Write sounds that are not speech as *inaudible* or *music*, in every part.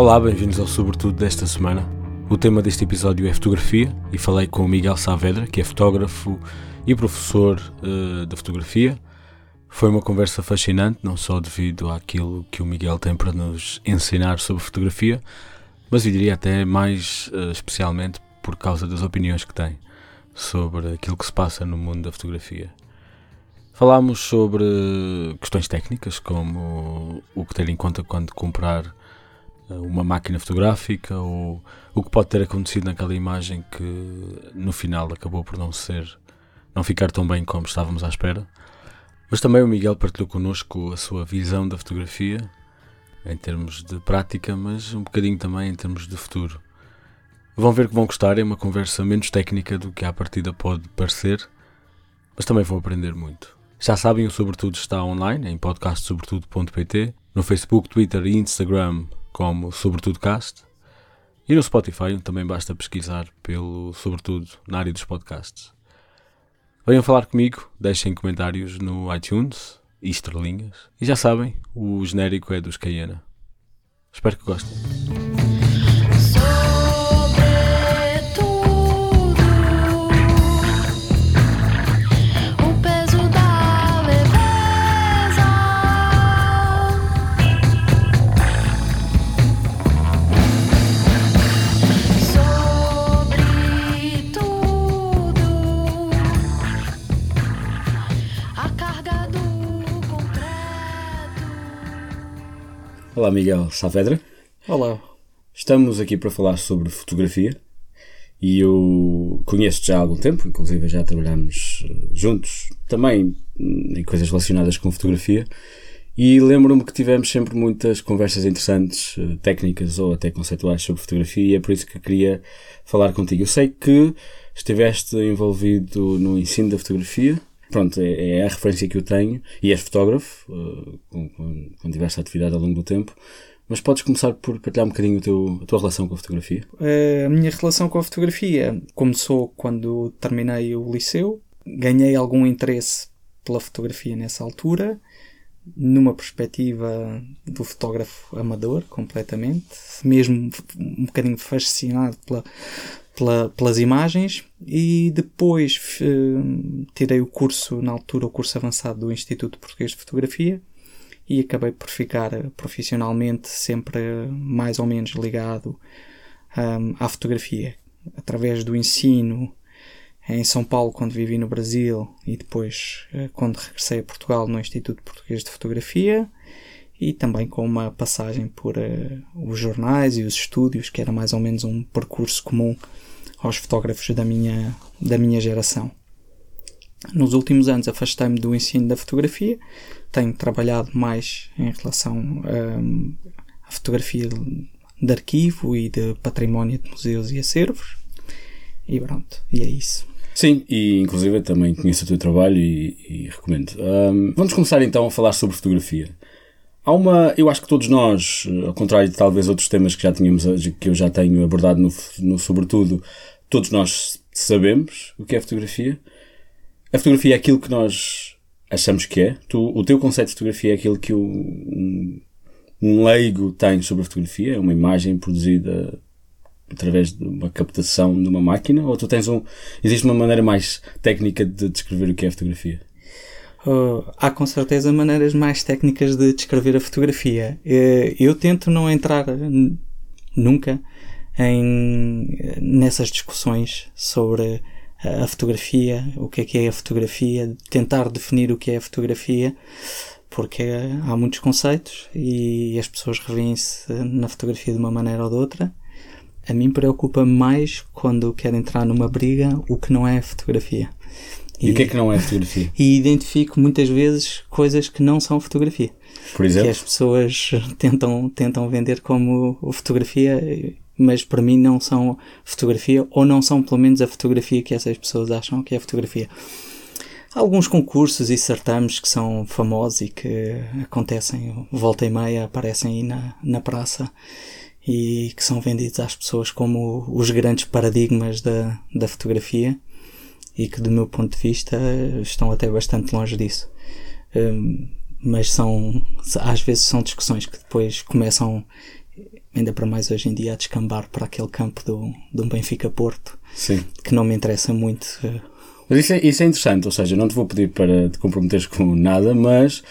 Olá, bem-vindos ao Sobretudo desta semana. O tema deste episódio é fotografia e falei com o Miguel Saavedra, que é fotógrafo e professor uh, de fotografia. Foi uma conversa fascinante, não só devido àquilo que o Miguel tem para nos ensinar sobre fotografia, mas eu diria até mais uh, especialmente por causa das opiniões que tem sobre aquilo que se passa no mundo da fotografia. Falámos sobre questões técnicas, como o que ter em conta quando comprar uma máquina fotográfica ou o que pode ter acontecido naquela imagem que no final acabou por não ser, não ficar tão bem como estávamos à espera. Mas também o Miguel partilhou connosco a sua visão da fotografia em termos de prática, mas um bocadinho também em termos de futuro. Vão ver que vão gostar, é uma conversa menos técnica do que à partida pode parecer, mas também vão aprender muito. Já sabem, o Sobretudo está online em podcastsobretudo.pt, no Facebook, Twitter e Instagram como Sobretudo Cast e no Spotify, também basta pesquisar pelo Sobretudo na área dos podcasts. Venham falar comigo, deixem comentários no iTunes e estrelinhas. E já sabem, o genérico é dos Cayena. Espero que gostem. Olá, Miguel Saavedra. Olá. Estamos aqui para falar sobre fotografia e eu conheço-te já há algum tempo, inclusive já trabalhamos eh, juntos também em coisas relacionadas com fotografia. E lembro-me que tivemos sempre muitas conversas interessantes, eh, técnicas ou até conceituais sobre fotografia, e é por isso que queria falar contigo. Eu sei que estiveste envolvido no ensino da fotografia pronto, é, é, a referência que eu tenho, e és fotógrafo, uh, com, com, com, diversa atividade ao longo do tempo, mas podes começar por partilhar um bocadinho teu, a tua relação com a fotografia? Uh, a minha relação com a fotografia começou quando terminei o liceu, ganhei algum interesse pela fotografia nessa altura, numa perspectiva do fotógrafo amador, completamente, mesmo um bocadinho fascinado pela, pela, pelas imagens e depois uh, tirei o curso, na altura, o curso avançado do Instituto Português de Fotografia e acabei por ficar eh, profissionalmente sempre mais ou menos ligado um, à fotografia. Através do ensino em São Paulo, quando vivi no Brasil, e depois uh, quando regressei a Portugal no Instituto Português de Fotografia, e também com uma passagem por uh, os jornais e os estúdios, que era mais ou menos um percurso comum aos fotógrafos da minha, da minha geração. Nos últimos anos afastei-me do ensino da fotografia, tenho trabalhado mais em relação um, à fotografia de arquivo e de património de museus e acervos. E pronto, e é isso. Sim, e inclusive também conheço o teu trabalho e, e recomendo. Um, vamos começar então a falar sobre fotografia. Há uma, eu acho que todos nós, ao contrário de talvez outros temas que já tínhamos, que eu já tenho abordado no, no sobretudo, todos nós sabemos o que é fotografia. A fotografia é aquilo que nós achamos que é. Tu, o teu conceito de fotografia é aquilo que um, um leigo tem sobre a fotografia, é uma imagem produzida através de uma captação de uma máquina, ou tu tens um. Existe uma maneira mais técnica de descrever o que é fotografia? Uh, há com certeza maneiras mais técnicas de descrever a fotografia. Uh, eu tento não entrar nunca em, nessas discussões sobre a fotografia, o que é que é a fotografia, tentar definir o que é a fotografia, porque há muitos conceitos e as pessoas revêem-se na fotografia de uma maneira ou de outra. A mim preocupa mais quando quero entrar numa briga o que não é fotografia. E, o que é que não é fotografia? *laughs* E identifico muitas vezes coisas que não são fotografia. Por exemplo? Que as pessoas *laughs* tentam, tentam vender como fotografia mas para mim não são fotografia, ou não são pelo menos a fotografia que essas pessoas acham que é fotografia. Há alguns concursos e certames que são famosos e que acontecem volta e meia, aparecem aí na, na praça e que são vendidos às pessoas como os grandes paradigmas da, da fotografia e que, do meu ponto de vista, estão até bastante longe disso. Um, mas são, às vezes, são discussões que depois começam ainda para mais hoje em dia, a descambar para aquele campo do, do Benfica Porto, Sim. que não me interessa muito. Mas isso é, isso é interessante, ou seja, não te vou pedir para te comprometeres com nada, mas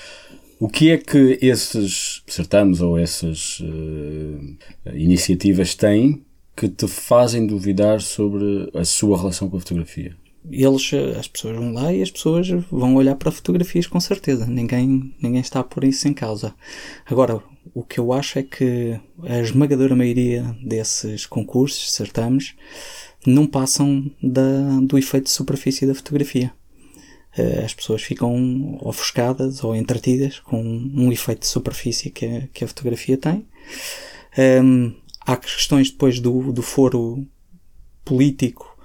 o que é que esses certames ou essas uh, iniciativas têm que te fazem duvidar sobre a sua relação com a fotografia? Eles, as pessoas vão lá e as pessoas vão olhar para fotografias com certeza. Ninguém, ninguém está por isso em causa. Agora, o que eu acho é que a esmagadora maioria desses concursos, certames, não passam da, do efeito de superfície da fotografia. Eh, as pessoas ficam ofuscadas ou entretidas com um efeito de superfície que a, que a fotografia tem. Um, há questões depois do, do foro político,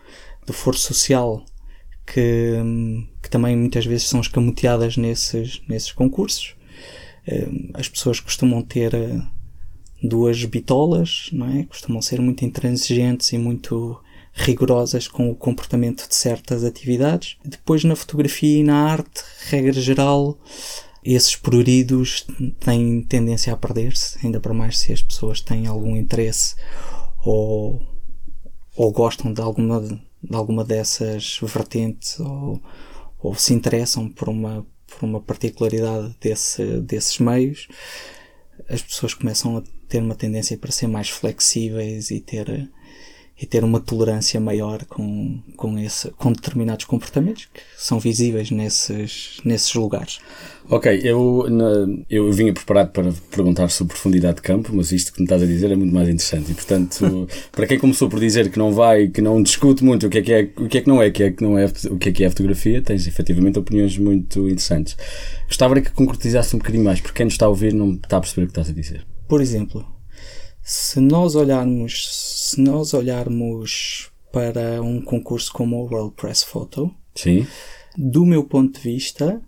do foro social, que, que também muitas vezes são escamoteadas nesses, nesses concursos. Um, as pessoas costumam ter eh, duas bitolas, não é? Costumam ser muito intransigentes e muito rigorosas com o comportamento de certas atividades. Depois, na fotografia e na arte, regra geral, esses pruridos têm tendência a perder-se, ainda para mais se as pessoas têm algum interesse ou, ou gostam de alguma, de alguma dessas vertentes ou, ou se interessam por uma, por uma particularidade desse, desses meios, as pessoas começam a ter uma tendência para ser mais flexíveis e ter e ter uma tolerância maior com, com, esse, com determinados comportamentos que são visíveis nesses, nesses lugares. Ok, eu, na, eu vinha preparado para perguntar sobre profundidade de campo, mas isto que me estás a dizer é muito mais interessante. E, portanto, *laughs* para quem começou por dizer que não vai, que não discute muito o que é que, é, o que, é que não é, que é que não é, o que é que é a fotografia, tens efetivamente opiniões muito interessantes. Gostava que concretizasse um bocadinho mais, porque quem nos está a ouvir não está a perceber o que estás a dizer. Por exemplo, se nós olharmos se nós olharmos para um concurso como o World Press Photo, Sim. do meu ponto de vista,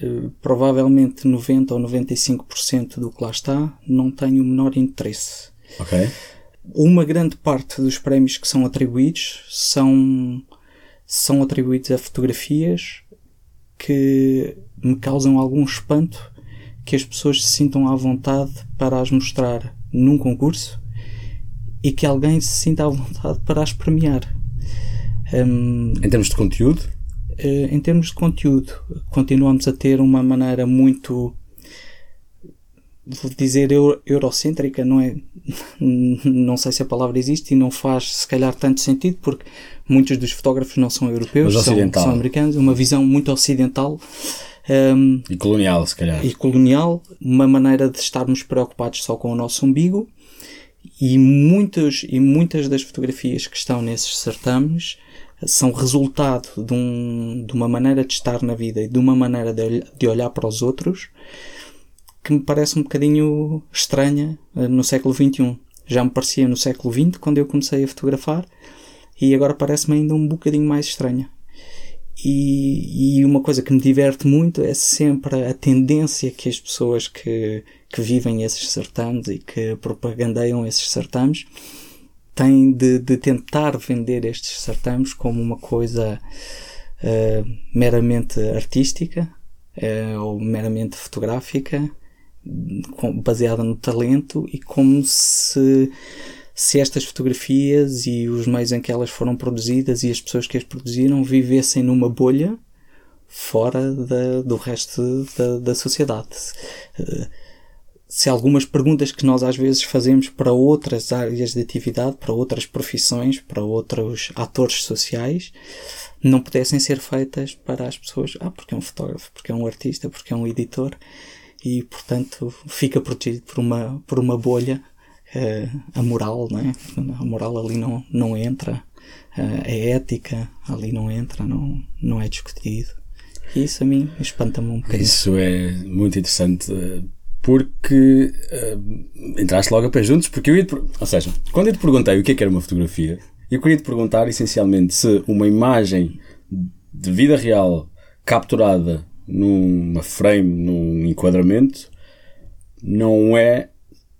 eh, provavelmente 90 ou 95% do que lá está não tem o menor interesse. Uma grande parte dos prémios que são atribuídos são, são atribuídos a fotografias que me causam algum espanto que as pessoas se sintam à vontade para as mostrar num concurso e que alguém se sinta à vontade para as premiar. Um, em termos de conteúdo? Uh, em termos de conteúdo, continuamos a ter uma maneira muito vou dizer euro, eurocêntrica, não é? *laughs* Não sei se a palavra existe e não faz se calhar tanto sentido porque muitos dos fotógrafos não são europeus, são, são, americanos, uma visão muito ocidental. Um, e colonial, se calhar. E colonial, uma maneira de estarmos preocupados só com o nosso umbigo e, muitos, e muitas das fotografias que estão nesses certames são resultado de, um, de uma maneira de estar na vida e de uma maneira de, de olhar para os outros que me parece um bocadinho estranha eh, no século XXI. Já me parecia no século XX quando eu comecei a fotografar e agora parece-me ainda um bocadinho mais estranha. E, e, uma coisa que me diverte muito é sempre a tendência que as pessoas que, que vivem esses certames e que propagandeiam esses certames têm de, de tentar vender estes certames como uma coisa uh, meramente artística uh, ou meramente fotográfica, baseada no talento e como se se estas fotografias e os meios em que elas foram produzidas e as pessoas que as produziram vivessem numa bolha fora da, do resto da, da sociedade. Eh, se algumas perguntas que nós às vezes fazemos para outras áreas de atividade, para outras profissões, para outros atores sociais, não pudessem ser feitas para as pessoas, ah, porque é um fotógrafo, porque é um artista, porque é um editor, e portanto fica protegido por uma, por uma bolha a moral, não é? A moral ali não, não entra, uh, a ética ali não entra, não, não é discutido. E isso a mim espanta-me um bocadinho. Isso é muito interessante eh, porque uh, entraste logo a pé juntos, porque eu ia te, ou seja, quando eu te perguntei o que é que era uma fotografia, eu queria te perguntar essencialmente se uma imagem de vida real capturada numa frame, num enquadramento, não é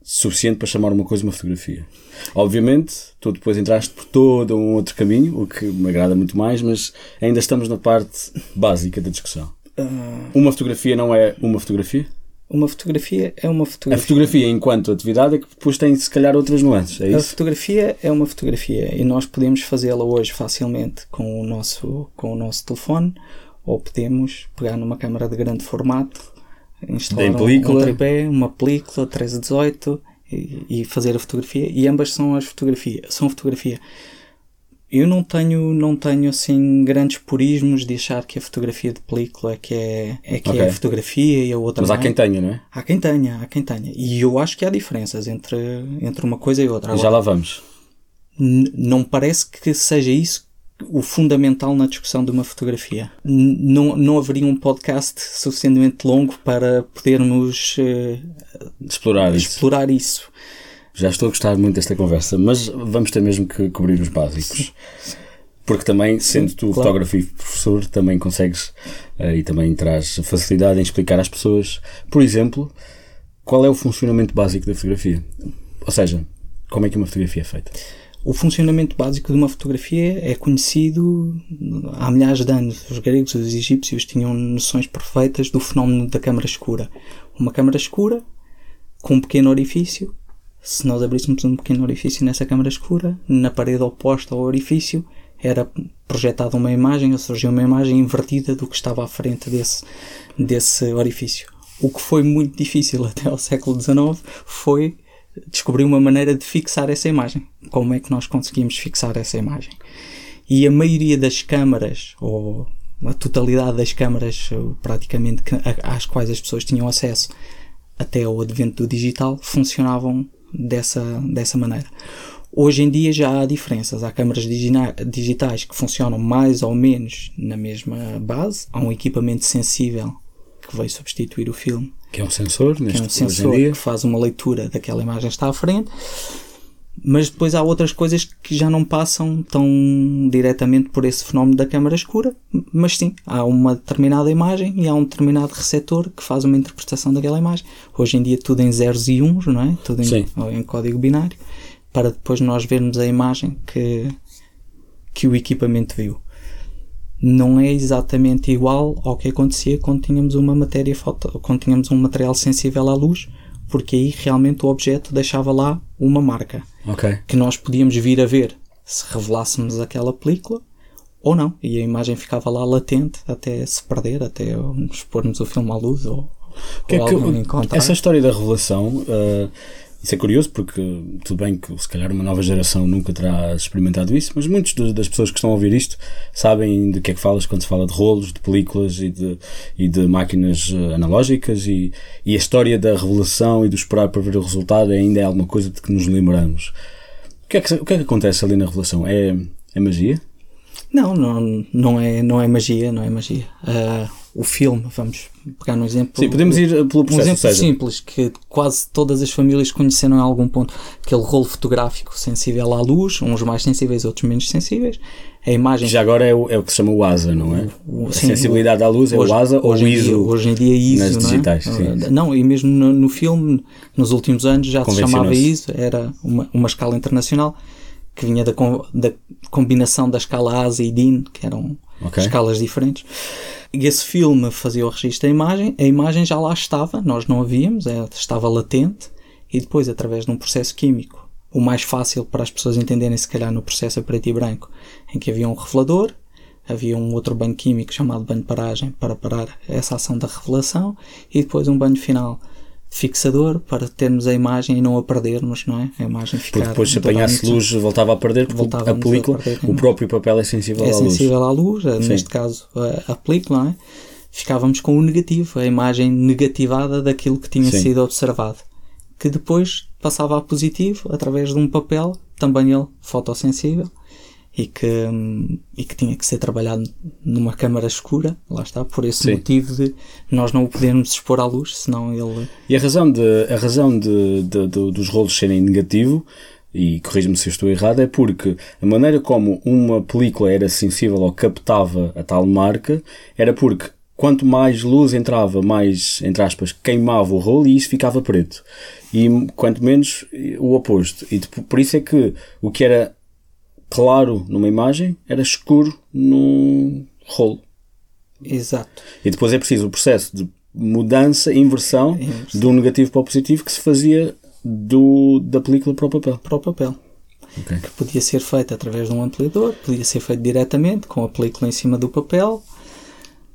suficiente para chamar uma coisa uma fotografia. Obviamente, tu depois entraste por todo um outro caminho, o que me agrada muito mais, mas ainda estamos na parte básica da discussão. Uh... Uma fotografia não é uma fotografia? Uma fotografia é uma fotografia. A fotografia, enquanto atividade, é que depois tem, se calhar, outras nuances. É A isso? fotografia é uma fotografia e nós podemos fazê-la hoje facilmente com o, nosso, com o nosso telefone ou podemos pegar numa câmara de grande formato, instalar um- película. tripé, uma película 13 a 18 e, e fazer a fotografia e ambas são as fotografia, são fotografia. Eu não tenho, não tenho assim grandes purismos de achar que a fotografia de película é que é, é que é Ok. a fotografia e a outra Mas há não é. quem tenha, não é? Há quem tenha, há quem tenha. E eu acho que há diferenças entre, entre uma coisa e outra. Já lá vamos. Não parece que seja isso o fundamental na discussão de uma fotografia. N- não, não haveria um podcast suficientemente longo para podermos eh, De explorar isso. explorar isso. Já estou a gostar muito desta conversa, mas vamos ter mesmo que cobrir os básicos. Porque também, sendo tu claro. fotógrafo e professor, também consegues eh, e também traz facilidade em explicar às pessoas, por exemplo, qual é o funcionamento básico da fotografia. Ou seja, como é que uma fotografia é feita. O funcionamento básico de uma fotografia é conhecido há milhares de anos. Os gregos e os egípcios tinham noções perfeitas do fenómeno da câmara escura. Uma câmara escura com um pequeno orifício. Se nós abríssemos um pequeno orifício nessa câmara escura, na parede oposta ao orifício era projetada uma imagem, ou surgia uma imagem invertida do que estava à frente desse, desse orifício. O que foi muito difícil *laughs* até ao século XIX foi descobrir uma maneira de fixar essa imagem. Como é que nós conseguimos fixar essa imagem? E a maioria das câmaras, ou a totalidade das câmaras ou praticamente às quais as pessoas tinham acesso até ao advento do digital, funcionavam dessa, dessa maneira. Hoje em dia já há diferenças. Há câmaras digitais que funcionam mais ou menos na mesma base. Há um equipamento sensível que veio substituir o filme Que é um sensor, que neste é um sensor que faz uma leitura daquela imagem que está à frente, mas depois há outras coisas que já não passam tão diretamente por esse fenómeno da câmara escura, mas sim, há uma determinada imagem e há um determinado receptor que faz uma interpretação daquela imagem. Hoje em dia tudo em zeros e uns, não é? Tudo em, em código binário, para depois nós vermos a imagem que, que o equipamento viu não é exatamente igual ao que acontecia quando tínhamos uma matéria foto, quando tínhamos um material sensível à luz, porque aí realmente o objeto deixava lá uma marca. Ok. que nós podíamos vir a ver se revelássemos aquela película ou não, e a imagem ficava lá latente até se perder, até expormos o filme à luz ou, Que é ou que essa história da revelação, eh, isso é curioso porque tudo bem que se calhar uma nova geração nunca terá experimentado isso, mas muitas das pessoas que estão a ouvir isto sabem de que é que falas quando se fala de rolos, de películas e de, e de máquinas eh, analógicas e, e a história da revelação e do esperar para ver o resultado ainda é alguma coisa de que nos lembramos. O que é que, o que, é que acontece ali na revelação? É, é magia? Não, não, não, é, não é magia, não é magia. Ah, o filme, vamos pegar um exemplo. Sim, podemos ir eh, pelo Um processo, ou exemplo seja, simples que quase todas as famílias conheceram em algum ponto. Aquele rolo fotográfico sensível à luz, uns mais sensíveis, outros menos sensíveis. A imagem. já agora é o, é o que se chama o ASA, não é? o- a sim, sensibilidade à luz é hoje, o ASA ou o em dia- ISO? hoje em dia ISO, nas não é? digitais, sim. Ah, Não, e mesmo no, no filme, nos últimos anos já se chamava. ISO, era uma, uma escala internacional que vinha da, da combinação da escala ASA e DIN, que eram Ok. escalas diferentes. E esse filme fazia o registro da imagem, a imagem já lá estava, nós não a víamos, ela estava latente, e depois, através de um processo químico, o mais fácil para as pessoas entenderem, se calhar, no processo a preto e branco, em que havia um revelador, havia um outro banho químico chamado banho de paragem para parar essa ação da revelação, e depois um banho final fixador para termos a imagem e não a perdermos, não é? A imagem ficar Porque depois se apanhasse luz voltava a perder porque a Voltávamos a película, perder, o não. próprio papel é sensível é à luz. sensível à luz, eh, neste caso a, a película, não é? ficávamos com o negativo, a imagem negativada daquilo que tinha Sim. sido observado, que depois passava a positivo através de um papel, também ele fotossensível, e que, e que tinha que ser trabalhado numa câmara escura, lá está, por esse Sim. motivo de nós não o podermos expor à luz, senão ele E a razão, de, a razão de, de- de- dos rolos serem negativo, e corrija-me se eu estou errado, é porque a maneira como uma película era sensível ou captava a tal marca era porque quanto mais luz entrava, mais, entre aspas, queimava o rolo e isso ficava preto. E quanto menos, o oposto. E por isso é que o que era claro numa imagem era escuro num rolo. Exato. E depois é preciso o processo de mudança, inversão, Inversão. do negativo para o positivo que se fazia do, da película para o papel. para o papel. Ok. Que podia ser feito através de um ampliador, podia ser feito diretamente com a película em cima do papel.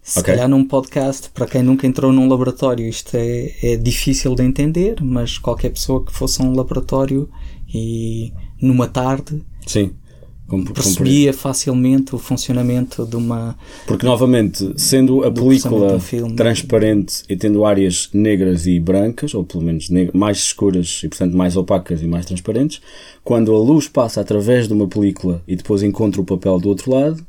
Se Ok. calhar num podcast, para quem nunca entrou num laboratório, isto é, é difícil de entender, mas qualquer pessoa que fosse a um laboratório e numa tarde Sim. Como- como- percebia facilmente o funcionamento de uma. Porque, novamente, sendo a película transparente e tendo áreas negras e brancas, ou pelo menos mais escuras e, portanto, mais opacas e mais transparentes, quando a luz passa através de uma película e depois encontra o papel do outro lado,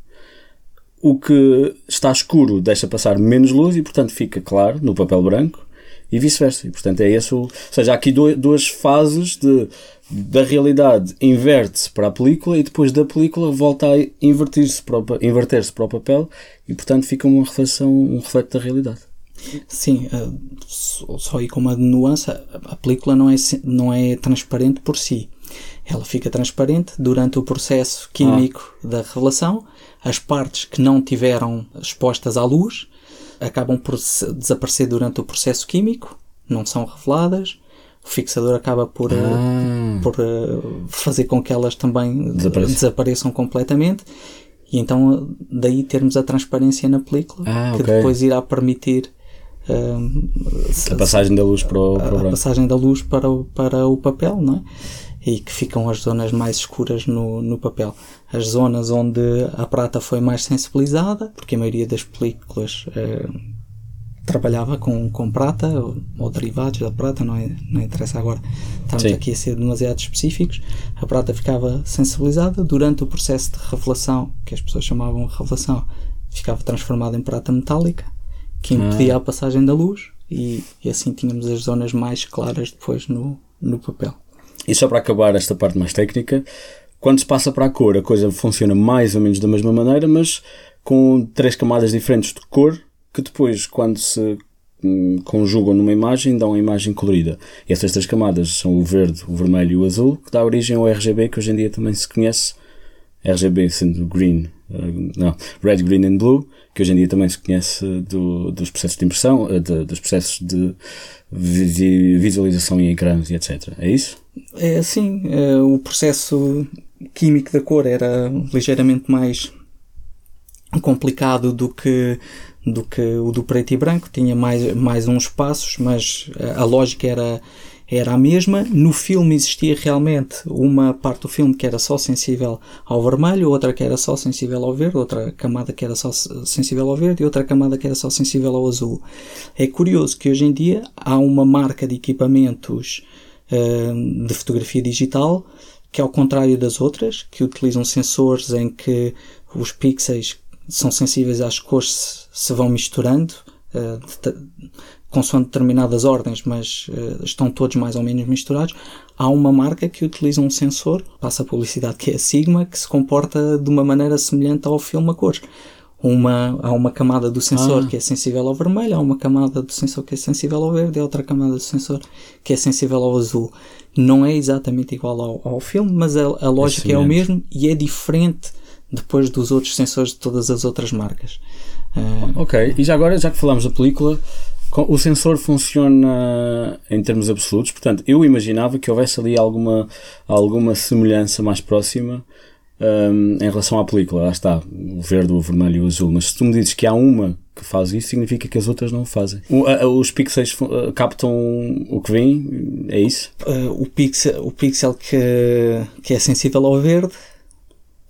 o que está escuro deixa passar menos luz e, portanto, fica claro no papel branco e vice-versa. E, portanto, é esse o... Ou seja, há aqui duas fases de, da realidade inverte-se para a película e depois da película volta a invertir-se para, o inverter-se para o papel e, portanto, fica uma reflexão, um reflexo da realidade. Sim, eh, só aí com uma nuance, a- película não é, não é transparente por si. Ela fica transparente durante o processo químico da revelação. As partes que não tiveram expostas à luz acabam por desaparecer durante o processo químico, não são reveladas. O fixador acaba por, eh, Ah. por eh, fazer com que elas também Desapareçam. desapareçam completamente. E então, daí termos a transparência na película, Ah, que ok. depois irá permitir hum, A passagem da luz para o, para o a branco. passagem da luz para o, para o papel, não é? E que ficam as zonas mais escuras no, no papel. As zonas onde a prata foi mais sensibilizada, porque a maioria das películas eh, trabalhava com, com prata ou, ou derivados da prata, não, é, não interessa agora. Estamos Sim. aqui a ser demasiado específicos. A prata ficava sensibilizada durante o processo de revelação, que as pessoas chamavam de revelação, ficava transformada em prata metálica, que impedia a passagem da luz e, e assim tínhamos as zonas mais claras depois no, no papel. E só para acabar esta parte mais técnica, quando se passa para a cor, a coisa funciona mais ou menos da mesma maneira, mas com três camadas diferentes de cor, que depois, quando se hum, conjugam numa imagem, dão uma imagem colorida. E essas três camadas são o verde, o vermelho e o azul, que dá origem ao RGB, que hoje em dia também se conhece. RGB sendo green, eh, não, red, green and blue, que hoje em dia também se conhece do- dos processos de impressão, eh, de- dos processos de vi- visualização em ecrãs e etc. É isso? É assim, o processo químico da cor era ligeiramente mais complicado do que do que o do preto e branco, tinha mais, mais uns passos, mas a lógica era, era a mesma. No filme existia realmente uma parte do filme que era só sensível ao vermelho, outra que era só sensível ao verde, outra camada que era só sensível ao verde e outra camada que era só sensível ao azul. É curioso que hoje em dia há uma marca de equipamentos eh, de fotografia digital que ao contrário das outras, que utilizam sensores em que os pixels são sensíveis às cores se, vão misturando, de- consoante determinadas ordens, mas eh, estão todos mais ou menos misturados. Há uma marca que utiliza um sensor, passa a publicidade que é a Sigma, que se comporta de uma maneira semelhante ao filme a cores. Uma, há uma camada do sensor Ah. que é sensível ao vermelho, há uma camada do sensor que é sensível ao verde e outra camada do sensor que é sensível ao azul. Não é exatamente igual ao, ao filme, mas a, a lógica é, o semelhante. mesmo e é diferente depois dos outros sensores de todas as outras marcas. Ah, Ok, e já agora, já que falámos da película, o sensor funciona em termos absolutos, portanto, eu imaginava que houvesse ali alguma, alguma semelhança mais próxima hum, em relação à película. Lá está, o verde, o vermelho e o azul. Mas se tu me dizes que há uma que faz isso, significa que as outras não o fazem. O- a- os pixels fu- a- captam o que vem, é isso? ah, o pixel, o pixel que, que é sensível ao verde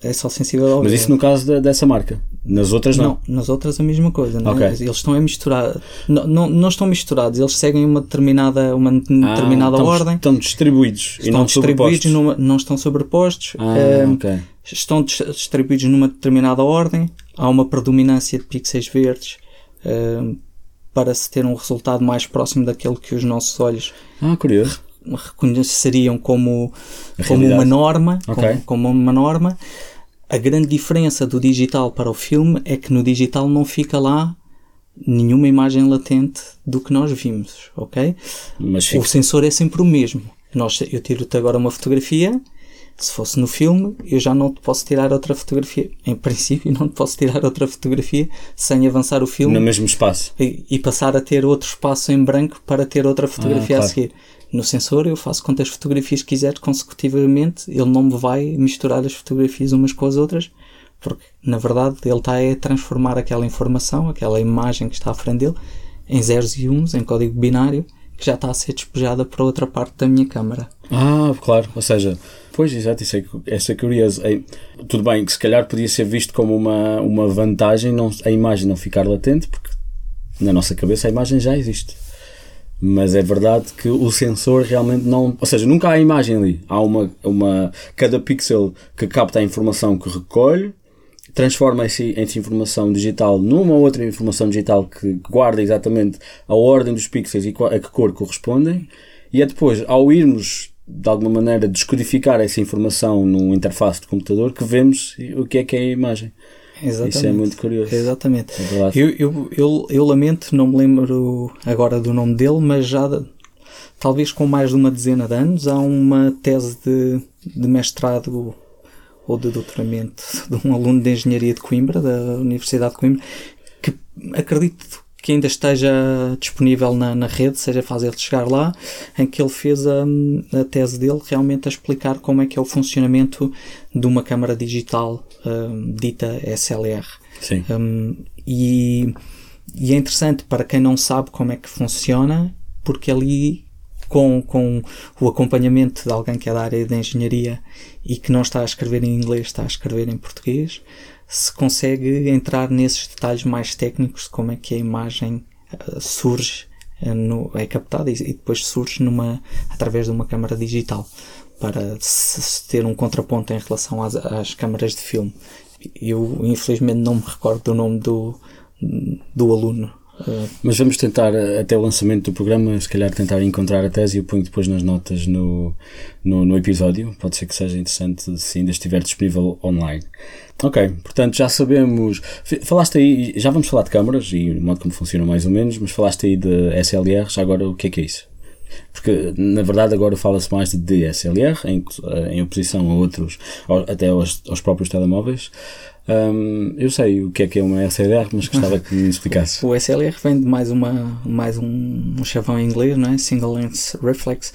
é só sensível ao Mas verde. isso no caso dessa marca. Nas outras não. Não, nas outras a mesma coisa, não é? Eles estão a misturar. Não, não, não estão misturados, eles seguem uma determinada, uma Ah, determinada estão, ordem. Estão distribuídos e Estão não distribuídos, numa, não estão sobrepostos. Ah, eh, ok. estão dis- distribuídos numa determinada ordem, há uma predominância de pixels verdes eh, para se ter um resultado mais próximo daquele que os nossos olhos Ah, reconheceriam como, como uma norma, Ok. como, como uma norma. A grande diferença do digital para o filme é que no digital não fica lá nenhuma imagem latente do que nós vimos, ok? Mas O sensor é sempre o mesmo. Nós, eu tiro-te agora uma fotografia Se fosse no filme, eu já não te posso tirar outra fotografia. Em princípio, *laughs* não te posso tirar outra fotografia sem avançar o filme. No mesmo espaço. E, e passar a ter outro espaço em branco para ter outra fotografia ah, claro. a seguir. No sensor, eu faço quantas fotografias quiser consecutivamente, ele não me vai misturar as fotografias umas com as outras, porque na verdade ele está a transformar aquela informação, aquela imagem que está à frente dele, em zeros e uns, em código binário, que já está a ser despejada para outra parte da minha câmara. Ah, claro, ou seja, pois exato, isso é, essa é curioso. É, tudo bem que se calhar podia ser visto como uma, uma vantagem não, a imagem não ficar latente, porque na nossa cabeça a imagem já existe. Mas é verdade que o sensor realmente não. Ou seja, nunca há imagem ali. Há uma. uma cada pixel que capta a informação que recolhe transforma essa, informação digital numa outra informação digital que guarda exatamente a ordem dos pixels e a que cor correspondem, e é depois, ao irmos de alguma maneira descodificar essa informação num interface de computador que vemos o que é que é a imagem. Exatamente. Isso é muito curioso. Exatamente. É eu, eu, eu, eu, lamento, não me lembro agora do nome dele, mas já talvez com mais de uma dezena de anos há uma tese de, de mestrado ou de doutoramento *laughs* de um aluno de engenharia de Coimbra, da Universidade de Coimbra, que acredito que ainda esteja disponível na, na rede, seja fácil de chegar lá, em que ele fez a, a, tese dele realmente a explicar como é que é o funcionamento de uma câmara digital um, dita SLR. Sim. Um, e, e é interessante para quem não sabe como é que funciona, porque ali com, com o acompanhamento de alguém que é da área de engenharia e que não está a escrever em inglês, está a escrever em português, se consegue entrar nesses detalhes mais técnicos de como é que a imagem uh, surge, uh, no, é captada e, e, depois surge numa, através de uma câmara digital para se, ter um contraponto em relação às, às câmaras de filme. Eu, infelizmente, não me recordo do nome do, do aluno mas vamos tentar, até o lançamento do programa, se calhar tentar encontrar a tese e eu ponho depois nas notas no, no, no, episódio. Pode ser que seja interessante se ainda estiver disponível online. Ok, portanto já sabemos. Falaste aí, já vamos falar de câmaras e o modo como funcionam mais ou menos, mas falaste aí de SLR, já agora o que é que é isso? Porque na verdade agora fala-se mais de DSLR em, em oposição a outros, até aos, aos próprios telemóveis. Um, eu sei o que é que é uma SLR, mas gostava que me explicasse. *laughs* O SLR vem de mais, uma, mais um, um chavão em inglês, não é? Single Lens Reflex,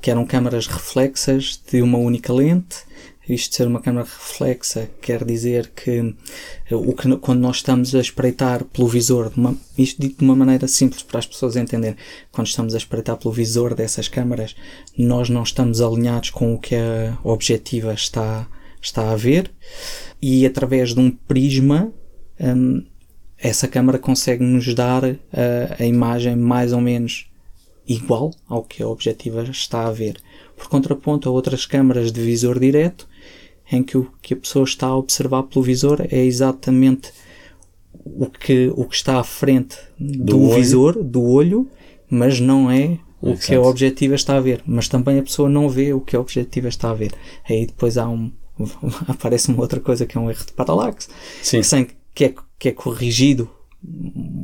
que eram câmaras reflexas de uma única lente. Isto de ser uma câmara reflexa quer dizer que, o que quando nós estamos a espreitar pelo visor, uma, isto dito de uma maneira simples para as pessoas entenderem, quando estamos a espreitar pelo visor dessas câmaras, nós não estamos alinhados com o que a objetiva está, está a ver e através de um prisma um, essa câmara consegue nos dar uh, a imagem mais ou menos igual ao que a objetiva está a ver. Por contraponto a outras câmaras de visor direto, em que o que a pessoa está a observar pelo visor é exatamente o que, o que está à frente do, do visor, do olho, mas não é o Exato. que a objetiva está a ver. Mas também a pessoa não vê o que a objetiva está a ver. Aí depois há um, *laughs* aparece uma outra coisa que é um erro de paralaxe. Que, sem, que, é, que é corrigido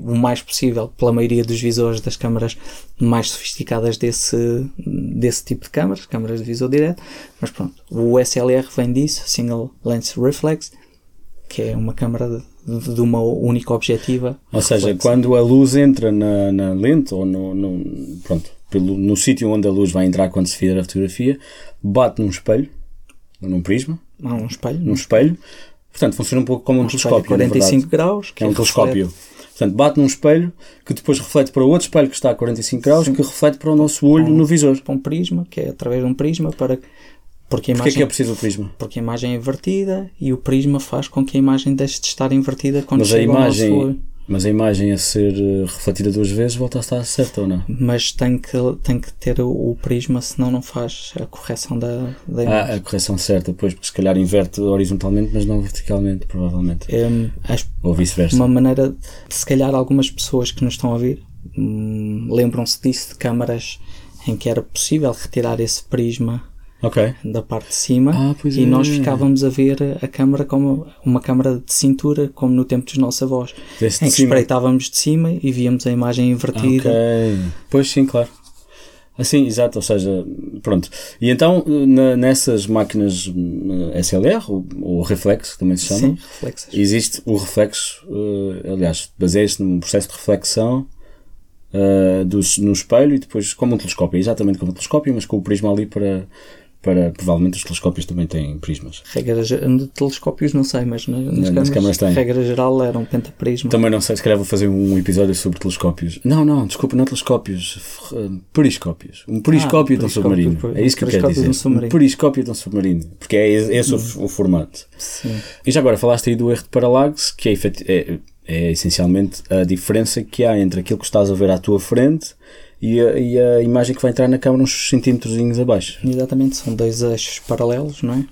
o mais possível pela maioria dos visores das câmaras mais sofisticadas desse, desse tipo de câmaras, câmaras de visor direto, mas pronto, o SLR vem disso, Single Lens Reflex, que é uma câmara de, de uma única objetiva. Ou seja, quando a luz entra na, na lente ou no, no pronto, pelo, no sítio onde a luz vai entrar quando se fizer a fotografia, bate num espelho num prisma. Há um espelho. Num espelho. Portanto, funciona um pouco como um, um telescópio. 45 graus. Que é um telescópio. Reflete. Portanto, bate num espelho que depois reflete para outro espelho que está a 45 graus, Sim. que reflete para o nosso olho um, no visor. Para um prisma, que é através de um prisma para. Porque a imagem, Porquê que é preciso o prisma? Porque a imagem é invertida e o prisma faz com que a imagem deixe de estar invertida quando Mas chega a imagem, ao nosso olho. Mas a imagem a ser eh, refletida duas vezes volta a estar certa ou não? Mas tem que, tem que ter o, prisma, senão não faz a correção da, da imagem. Ah, a correção certa, pois, porque se calhar inverte horizontalmente, mas não verticalmente, provavelmente. Um, ou vice-versa. Uma maneira, de, se calhar algumas pessoas que nos estão a ouvir hum, lembram-se disso, de câmaras em que era possível retirar esse prisma okay. da parte de cima ah, e é. nós ficávamos a ver a câmara como uma câmara de cintura, como no tempo dos nossos avós, em que espreitávamos de cima e víamos a imagem invertida. Okay. Pois sim, claro. Assim, exato, ou seja, pronto. E então, na, nessas máquinas eh, SLR, ou, ou reflexo, que também se chama, Sim, existe o reflexo, uh, aliás, baseia-se num processo de reflexão uh, do, no espelho e depois, como um telescópio, exatamente como um telescópio, mas com o prisma ali para, para provavelmente os telescópios também têm prismas. Regra, ge- de telescópios não sei, mas na- nas, nas câmaras, câmaras tem. regra geral era um pentaprisma. Também não sei, se calhar vou fazer um episódio sobre telescópios. Não, não, desculpa, não telescópios, uh, periscópios. Um periscópio de um submarino. per- É isso que eu quero periscópio de dizer. um submarino. Um periscópio de um submarino. Porque é esse esse o, o formato. Sim. E já agora falaste aí do erro de paralaxe, que é, é, é essencialmente a diferença que há entre aquilo que estás a ver à tua frente e a, e a imagem que vai entrar na câmara uns centímetros abaixo. Exatamente, são dois eixos paralelos, não é?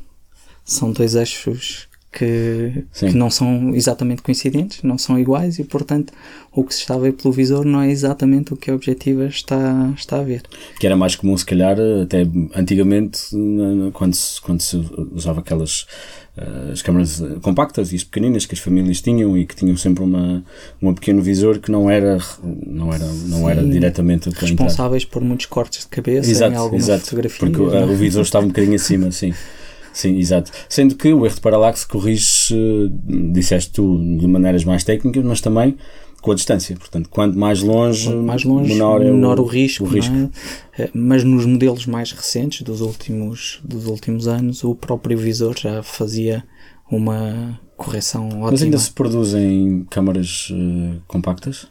São dois eixos que, que não são exatamente coincidentes, não são iguais e, portanto, o que se está a ver pelo visor não é exatamente o que a objetiva está, está a ver. Que era mais comum, se calhar, até antigamente, quando se, quando se usava aquelas as câmaras eh, compactas e as pequeninas que as famílias tinham e que tinham sempre uma, um pequeno visor que não era, não era, não era Sim. diretamente para entrar. Responsáveis por muitos cortes de cabeça em Exato, algumas exato. fotografias. Porque o, é? o visor estava um bocadinho acima, sim. Sim, exato. Sendo que o erro de paralaxe corrige, disseste tu, de maneiras mais técnicas, mas também com a distância. Portanto, quanto mais longe, Quanto mais longe, menor, é o, risco. o risco. é? Eh, Mas nos modelos mais recentes, dos últimos, dos últimos anos, o próprio visor já fazia uma correção ótima. Mas ainda se produzem câmaras eh, compactas?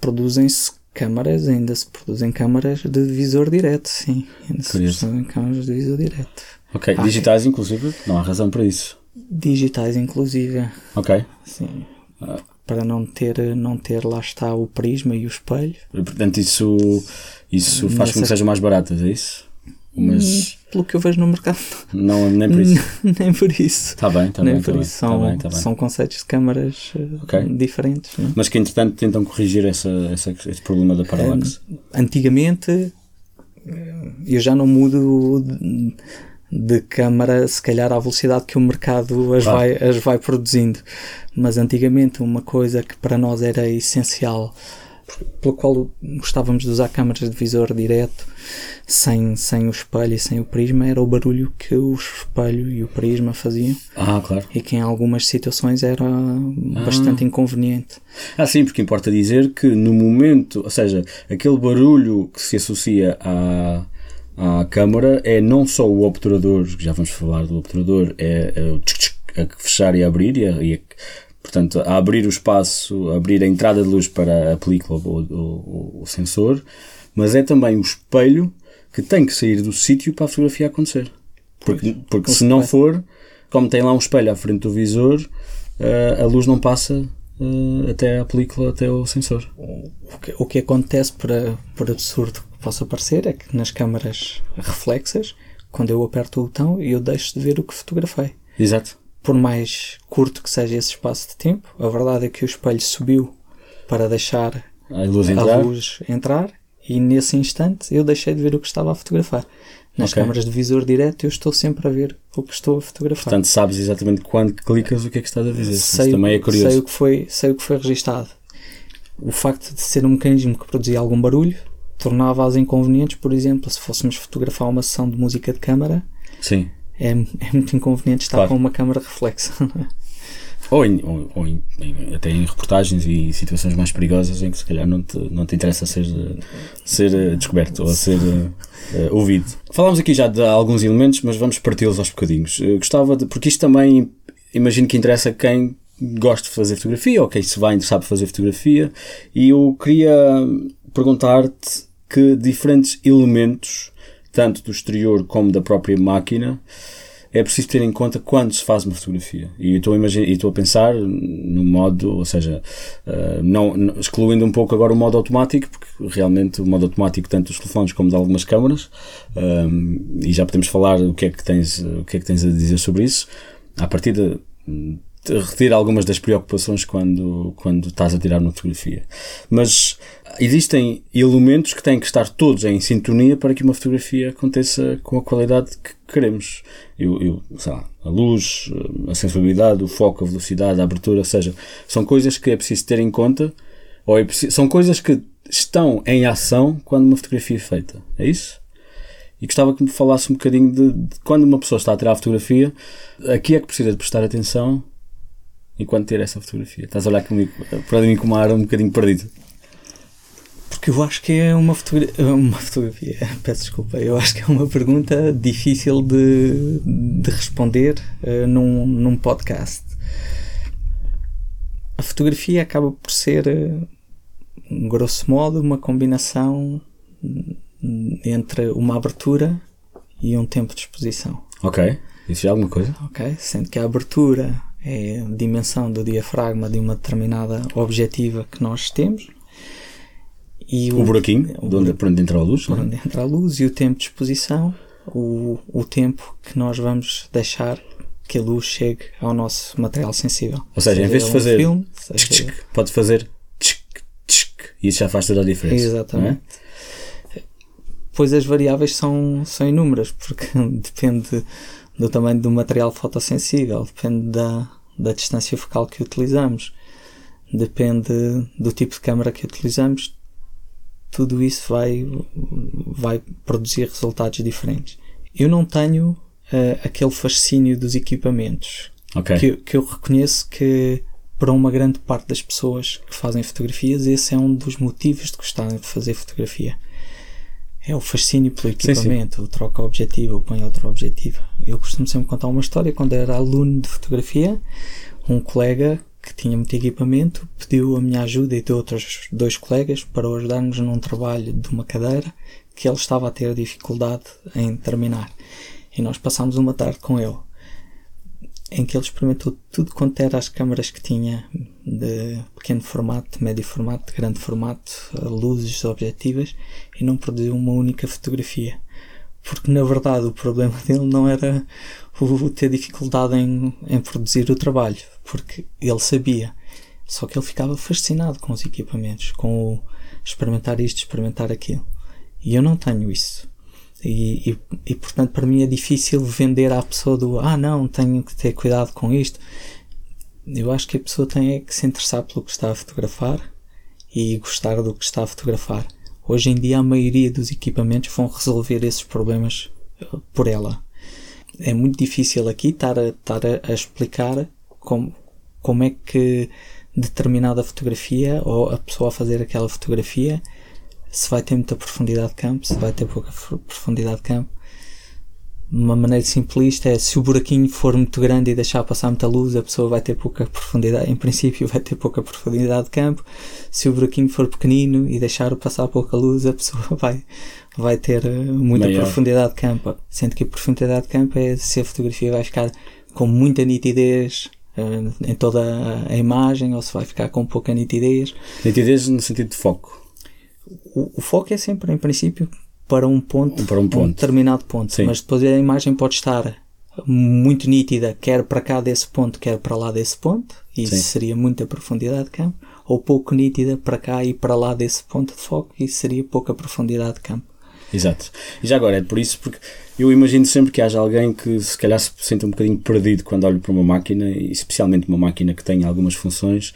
Produzem-se câmaras, ainda se produzem câmaras de visor direto, sim. Ainda se produzem câmaras de visor direto. Ok, Ah, digitais inclusive, não há razão para isso. Digitais, inclusive, Ok, sim. Para não ter, não ter, lá está, o prisma e o espelho. portanto isso, isso faz com que sejam mais baratas, é isso? Mas Pelo que eu vejo no mercado, *laughs* não, nem por isso. *laughs* nem por isso. Está bem, está nem bem, por está bem, isso. está São, bem, está bem. são conceitos de câmaras eh, Ok. diferentes. não é? Mas que entretanto tentam corrigir essa, essa, esse problema da paralaxe. Antigamente, eh, eu já não mudo de, câmara, se calhar à velocidade que o mercado as, Claro. vai, as vai produzindo. Mas antigamente, uma coisa que para nós era essencial, pelo qual gostávamos de usar câmaras de visor direto, sem, sem o espelho e sem o prisma, era o barulho que o espelho e o prisma faziam Ah, claro. e que em algumas situações era bastante inconveniente. Ah, sim, porque importa dizer que no momento, ou seja, aquele barulho que se associa à, à câmara é não só o obturador, que já vamos falar do obturador, é, é o tchic, tchic, a fechar e a abrir, e, a, e a- portanto, a abrir o espaço, a abrir a entrada de luz para a película ou, ou- ou o sensor, mas é também o espelho que tem que sair do sítio para a fotografia acontecer. Porque, porque o se não for, como tem lá um espelho à frente do visor, eh, a luz não passa eh, até à película, até ao sensor. O que, o que acontece, para, por absurdo que possa parecer, é que nas câmaras reflexas, quando eu aperto o botão, eu deixo de ver o que fotografei. Exato. Por mais curto que seja esse espaço de tempo, a verdade é que o espelho subiu para deixar A luz a entrar. luz entrar e nesse instante eu deixei de ver o que estava a fotografar. Nas Ok. câmaras de visor direto eu estou sempre a ver o que estou a fotografar. Portanto, sabes exatamente quando clicas o que é que estás a dizer. Isso sei, também é curioso. sei o que foi sei o que foi registado o facto de ser um mecanismo que produzia algum barulho tornava-as inconvenientes por exemplo se fôssemos fotografar uma sessão de música de câmara Sim. é, é muito inconveniente estar Claro. com uma câmara reflexa Ou, em- ou- ou em- em- até em reportagens e situações mais perigosas em que se calhar não te, não te interessa ser, ser eh, descoberto ou ser eh, ouvido. Falámos aqui já de alguns elementos, mas vamos parti-los aos bocadinhos. Eu gostava de, porque isto também imagino que interessa quem gosta de fazer fotografia ou quem se vai interessar por fazer fotografia e eu queria perguntar-te que diferentes elementos, tanto do exterior como da própria máquina, é preciso ter em conta quando se faz uma fotografia. E estou a, imagin- e estou a pensar no modo, ou seja, eh, não, excluindo um pouco agora o modo automático, porque realmente o modo automático, tanto dos telefones como de algumas câmaras, ehm, e já podemos falar o que é que tens, o que é que tens a dizer sobre isso. Partida, hum, te retira algumas das preocupações quando, quando estás a tirar uma fotografia. Mas existem elementos que têm que estar todos em sintonia para que uma fotografia aconteça com a qualidade que queremos. Eu, eu, lá, a luz, a sensibilidade, o foco, a velocidade, a abertura, ou seja, são coisas que é preciso ter em conta Ou é preciso, são coisas que estão em ação quando uma fotografia é feita. É isso? E gostava que me falasse um bocadinho de, de quando uma pessoa está a tirar a fotografia, aqui é que precisa de prestar atenção enquanto ter essa fotografia. Estás a olhar comigo para mim com uma ar um bocadinho perdido. Porque eu acho que é uma, fotogra uma fotografia, *laughs* peço desculpa, eu acho que é uma pergunta difícil de, de responder uh, num, num podcast. A fotografia acaba por ser, uh, grosso modo, uma combinação entre uma abertura e um tempo de exposição. Ok, isso é alguma coisa? Ok, sendo que a abertura é a dimensão do diafragma de uma determinada objetiva que nós temos. E o, o buraquinho, o, de onde, por onde entra a luz. Por onde entra a luz e o tempo de exposição, o, o tempo que nós vamos deixar que a luz chegue ao nosso material sensível. Ou seja, seja em vez de fazer um filme, seja... pode fazer e isso já faz toda a diferença. Exatamente. É? Pois as variáveis são, são inúmeras, porque *laughs* depende do tamanho do material fotossensível, depende da, da distância focal que utilizamos, depende do tipo de câmera que utilizamos. Tudo isso vai, vai produzir resultados diferentes. Eu não tenho uh, aquele fascínio dos equipamentos okay. que, que eu reconheço que para uma grande parte das pessoas que fazem fotografias, esse é um dos motivos de gostarem de fazer fotografia é o fascínio pelo equipamento, sim, sim. o troca objetivo, o põe outro objetivo. Eu costumo sempre contar uma história. Quando era aluno de fotografia, um colega que tinha muito equipamento pediu a minha ajuda e de outros dois colegas para ajudar-nos num trabalho de uma cadeira que ele estava a ter dificuldade em terminar. E nós passámos uma tarde com ele em que ele experimentou tudo quanto era as câmaras que tinha de pequeno formato, médio formato, de grande formato, luzes objetivas e não produziu uma única fotografia. Porque na verdade o problema *laughs* dele não era o ter dificuldade em, em produzir o trabalho, porque ele sabia. Só que ele ficava fascinado com os equipamentos, com o experimentar isto, experimentar aquilo. E eu não tenho isso. E, e, e, portanto para mim é difícil vender à pessoa do ah não, tenho que ter cuidado com isto. Eu acho que a pessoa tem é que se interessar pelo que está a fotografar e gostar do que está a fotografar. Hoje em dia a maioria dos equipamentos vão resolver esses problemas eh, por ela. É muito difícil aqui estar a, estar a, explicar como, como é que determinada fotografia ou a pessoa a fazer aquela fotografia se vai ter muita profundidade de campo, se vai ter pouca profundidade de campo. Uma maneira simplista é se o buraquinho for muito grande e deixar passar muita luz, a pessoa vai ter pouca profundidade, em princípio *laughs* vai ter pouca profundidade de campo. Se o buraquinho for pequenino e deixar passar pouca luz, a pessoa *laughs* vai, vai ter eh, muita Maior. profundidade de campo. Sendo que a profundidade de campo é se a fotografia vai ficar com muita nitidez uh, em toda a imagem ou se vai ficar com pouca nitidez. Nitidez no sentido de foco o, o, foco é sempre, em princípio, para um ponto, para um, ponto. um determinado ponto. Sim. Mas depois a imagem pode estar muito nítida, quer para cá desse ponto, quer para lá desse ponto, e isso seria muita profundidade de campo, ou pouco nítida para cá e para lá desse ponto de foco, e seria pouca profundidade de campo. Exato. E já agora, é por isso, porque eu imagino sempre que haja alguém que se calhar se sente um bocadinho perdido quando olha para uma máquina, especialmente uma máquina que tem algumas funções,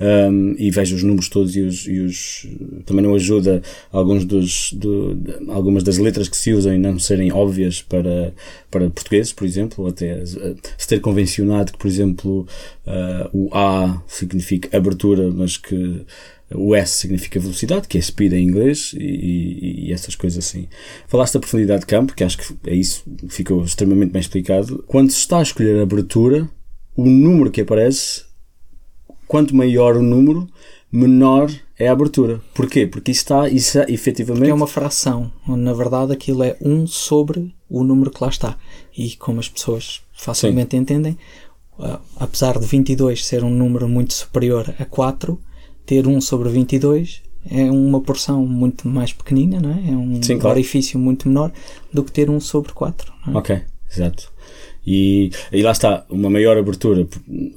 um, e veja os números todos e os, e os também não ajuda alguns dos, do, de, algumas das letras que se usam e não serem óbvias para, para portugueses, por exemplo, até se ter convencionado que, por exemplo, uh, o A significa abertura, mas que o S significa velocidade, que é speed em inglês, e, e, e, essas coisas assim. Falaste da profundidade de campo, que acho que é isso, ficou extremamente bem explicado. Quando se está a escolher a abertura, o número que aparece, quanto maior o número, menor é a abertura. Porquê? Porque isso está, isso é, efetivamente... Porque é uma fração. Na verdade, aquilo é 1 sobre o número que lá está. E como as pessoas facilmente Sim. entendem, apesar de 22 ser um número muito superior a 4, ter 1 sobre 22 é uma porção muito mais pequenina, não é? É um Sim, claro. orifício muito menor do que ter 1 sobre 4. É? Ok, exato. E, e lá está, uma maior abertura,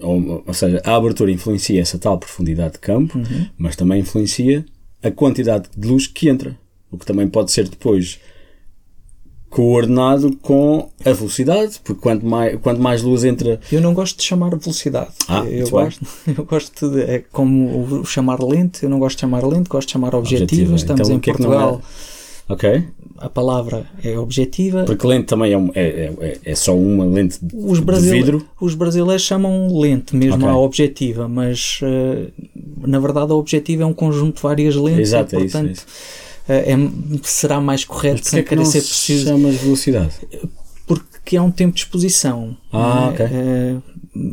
ou, ou seja, a abertura influencia essa tal profundidade de campo, uhum. mas também influencia a quantidade de luz que entra, o que também pode ser depois coordenado com a velocidade, porque quanto mais, quanto mais luz entra. Eu não gosto de chamar velocidade. Ah, eu, gosto, *laughs* eu gosto de. É como chamar lento, eu não gosto de chamar lento, gosto de chamar. Objetiva. Estamos Então, em que é que Portugal. Ok? A palavra é objetiva. Porque lente também é, um- é, é, é só uma lente Os, de vidro. os brasileiros chamam lente mesmo Ok. à objetiva, mas eh, na verdade a objetiva é um conjunto de várias lentes Exato, e, é isso. é portanto isso. Eh, é- será mais correto sem é que querer ser se preciso chama de velocidade? porque é um tempo de exposição. Ah, é? ok.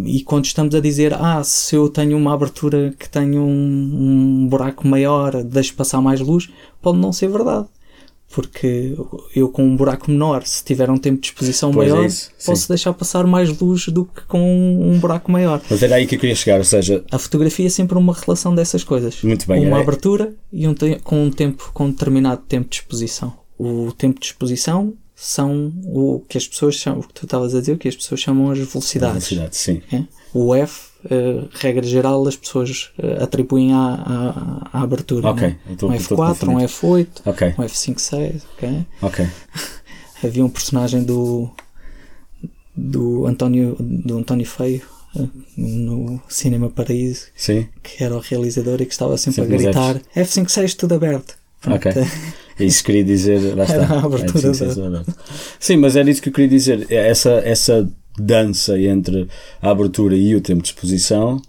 E quando estamos a dizer, ah, se eu tenho uma abertura que tem um, um buraco maior, deixo passar mais luz, pode não ser verdade. Porque eu com um buraco menor, se tiver um tempo de exposição Pois é maior, isso, sim. posso deixar passar mais luz do que com um buraco maior. Mas era aí que eu queria chegar, ou seja, A fotografia é sempre uma relação dessas coisas. Muito bem, Uma é- abertura e um com um tempo, com um determinado tempo de exposição. O tempo de exposição são o que as pessoas chamam, o que tu estavas a dizer, o que as pessoas chamam as velocidades. velocidade, sim. é? O F, eh, regra geral, as pessoas eh, atribuem à, à, à abertura. Ok, né? estou- um eu estou F4, um confundido. F8, Ok, um F5, 6, ok? ok. *laughs* Havia um personagem do do António do António Feio eh, no Cinema Paraíso Sim, que era o realizador e que estava sempre, Sempre a nos gritar F56 tudo aberto. ok. Pronto. Isso queria dizer, lá *laughs* está. Era a abertura É, sim, da- sim, sim, Sim, mas era isso que eu queria dizer. É Essa, essa dança entre a abertura e o tempo de exposição,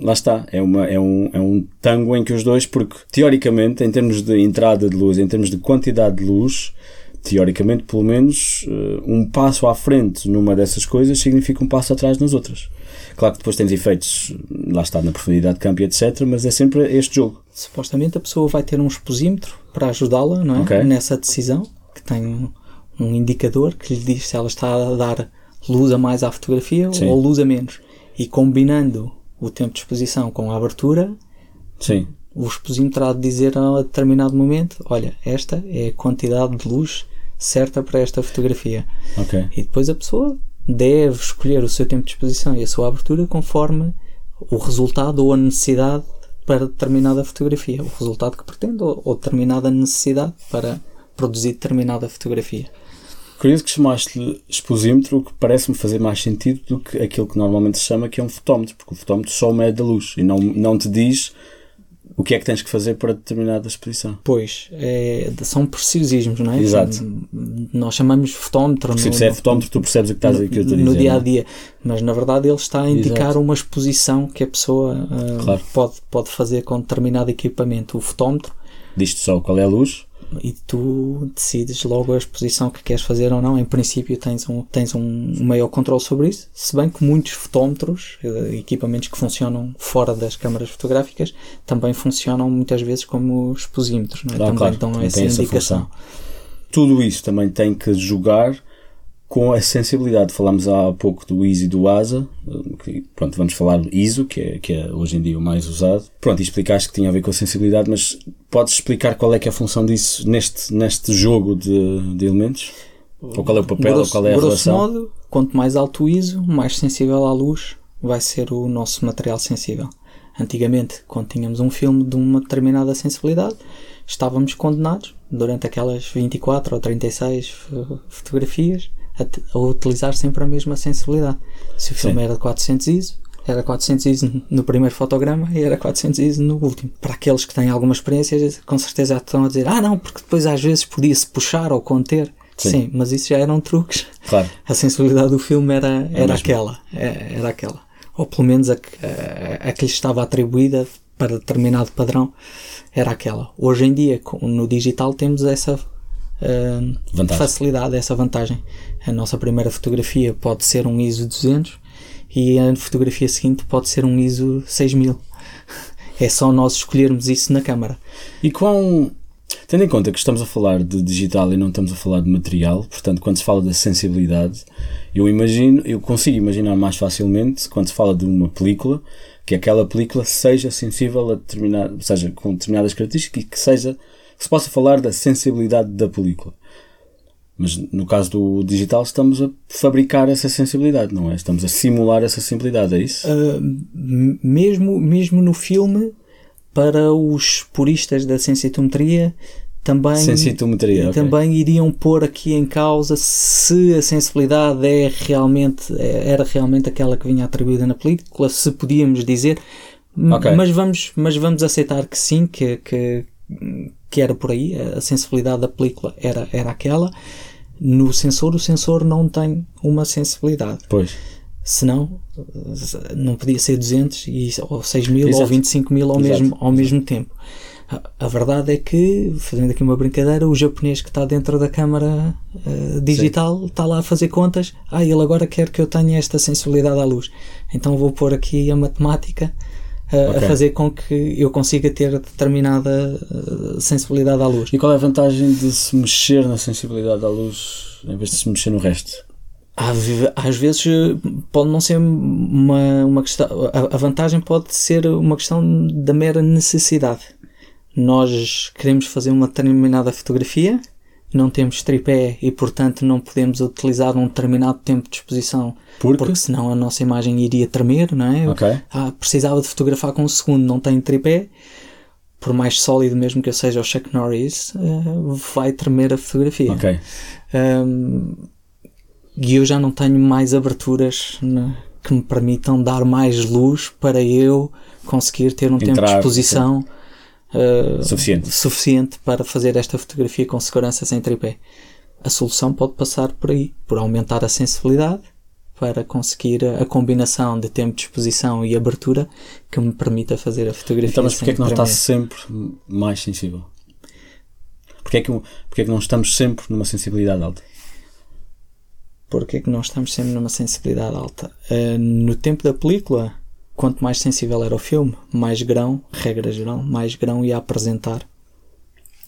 lá está. É, uma, é, um, é um tango em que os dois, porque teoricamente, em termos de entrada de luz, em termos de quantidade de luz, teoricamente, pelo menos, eh, um passo à frente numa dessas coisas significa um passo atrás nas outras. Claro que depois tens efeitos, lá está, na profundidade de campo e etc., mas é sempre este jogo. Supostamente a pessoa vai ter um exposímetro para ajudá-la não é? Ok. nessa decisão, que tem um, um indicador que lhe diz se ela está a dar luz a mais à fotografia Sim. ou luz a menos. E combinando o tempo de exposição com a abertura, Sim, o exposímetro há de dizer a determinado momento: olha, esta é a quantidade de luz certa para esta fotografia. ok. E depois a pessoa deve escolher o seu tempo de exposição e a sua abertura conforme o resultado ou a necessidade para determinada fotografia. O resultado que pretende ou, ou determinada necessidade para produzir determinada fotografia. Curioso que chamaste-lhe exposímetro, o que parece-me fazer mais sentido do que aquilo que normalmente se chama que é um fotómetro, porque o fotómetro só mede a luz e não, não te diz o que é que tens que fazer para determinada exposição. Pois, é, são preciosismos, não é? Exato. Nós chamamos fotómetro Se no- é fotómetro, tu percebes o que estás a que eu estou a no dizer. dia a é? dia, mas na verdade ele está a indicar Exato. uma exposição que a pessoa ah, Claro. pode, pode fazer com determinado equipamento. O fotómetro Diz-te só qual é a luz. E tu decides logo a exposição que queres fazer ou não. Em princípio, tens um, tens um maior controle sobre isso. Se bem que muitos fotómetros, eh, equipamentos que funcionam fora das câmaras fotográficas, também funcionam muitas vezes como exposímetros. Não é? Ah, também claro, dão essa essa indicação. função. Tudo isso também tem que jogar com a sensibilidade. Falámos há pouco do ISO e do ASA. que, pronto, vamos falar do ISO, que é, que é hoje em dia o mais usado. Pronto, e explicaste que tinha a ver com a sensibilidade, mas podes explicar qual é que é a função disso neste, neste jogo de, de elementos? Ou qual é o papel, ou grosso, qual é a grosso relação? modo, quanto mais alto o ISO, mais sensível à luz vai ser o nosso material sensível. Antigamente, quando tínhamos um filme de uma determinada sensibilidade, estávamos condenados, durante aquelas 24 ou 36 fo- fotografias, a, a utilizar sempre a mesma sensibilidade. Se o filme Sim. era de 400 ISO, era 400 ISO no primeiro fotograma e era 400 ISO no último. Para aqueles que têm alguma experiência, com certeza estão a dizer: ah, não, porque depois às vezes podia-se puxar ou conter. Sim. Sim, mas isso já eram truques. Claro. *laughs* A sensibilidade do filme era, era mesmo. aquela. é- Era aquela. Ou pelo menos a, que- a, a que lhe estava atribuída para determinado padrão era aquela. Hoje em dia, no digital, temos essa Vantagem. facilidade, essa vantagem. A nossa primeira fotografia pode ser um ISO 200 e a fotografia seguinte pode ser um ISO 6000. *laughs* É só nós escolhermos isso na câmara. E quão. Tendo em conta que estamos a falar de digital e não estamos a falar de material, portanto, quando se fala da sensibilidade, eu imagino, eu consigo imaginar mais facilmente quando se fala de uma película, que aquela película seja sensível a determinada, seja com determinadas características e que seja que se possa falar da sensibilidade da película. Mas no caso do digital estamos a fabricar essa sensibilidade, não é? Estamos a simular essa sensibilidade, é isso? Uh, mesmo, mesmo no filme, para os puristas da sensitometria, também, Sensitometria, okay. também iriam pôr aqui em causa se a sensibilidade é realmente, era realmente aquela que vinha atribuída na película, se podíamos dizer, okay. mas, vamos, mas vamos aceitar que sim, que, que, que era por aí, a sensibilidade da película era, era aquela. No sensor, o sensor não tem uma sensibilidade. Pois. Senão, não podia ser 200 e, ou 6 mil Exato. ou 25 mil ao, mesmo, ao mesmo tempo. A, verdade é que, fazendo aqui uma brincadeira, o japonês que está dentro da câmara uh, digital Sim. está lá a fazer contas. Ah, ele agora quer que eu tenha esta sensibilidade à luz. Então vou pôr aqui a matemática uh, okay. a fazer com que eu consiga ter determinada uh, sensibilidade à luz. E qual é a vantagem de se mexer na sensibilidade à luz em vez de se mexer no resto? Às vezes pode não ser uma, uma questão. A vantagem pode ser uma questão da mera necessidade nós queremos fazer uma determinada fotografia, não temos tripé e, portanto, não podemos utilizar um determinado tempo de exposição porque, porque senão a nossa imagem iria tremer, não é? Okay. Ah, precisava de fotografar com um segundo, não tem tripé, por mais sólido mesmo que eu seja o Chuck Norris, uh, vai tremer a fotografia. Okay. Um, e eu já não tenho mais aberturas né, que me permitam dar mais luz para eu conseguir ter um Entrar, tempo de exposição. Sim uh, suficiente. suficiente para fazer esta fotografia com segurança sem tripé. A solução pode passar por aí, por aumentar a sensibilidade para conseguir a combinação de tempo de exposição e abertura que me permita fazer a fotografia. Então, mas porquê é que não está sempre mais sensível? Porquê é, que, porquê é que não estamos sempre numa sensibilidade alta? Porquê é que não estamos sempre numa sensibilidade alta? Uh, no tempo da película, quanto mais sensível era o filme, mais grão, regra geral, mais grão ia apresentar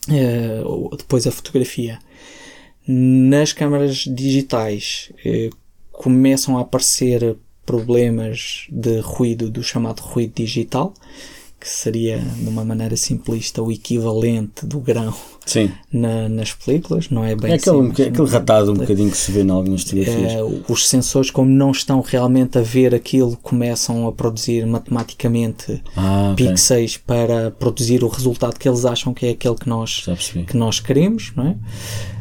uh, depois a fotografia. Nas câmaras digitais uh, começam a aparecer problemas de ruído, do chamado ruído digital, que seria, de uma maneira simplista, o equivalente do grão Sim. Na, nas películas, não é bem é aquele, assim, aquele ratado um bocadinho que se vê em algumas fotografias. É, os sensores, como não estão realmente a ver aquilo, começam a produzir matematicamente ah, okay. pixels para produzir o resultado que eles acham que é aquele que nós, que nós queremos, não é?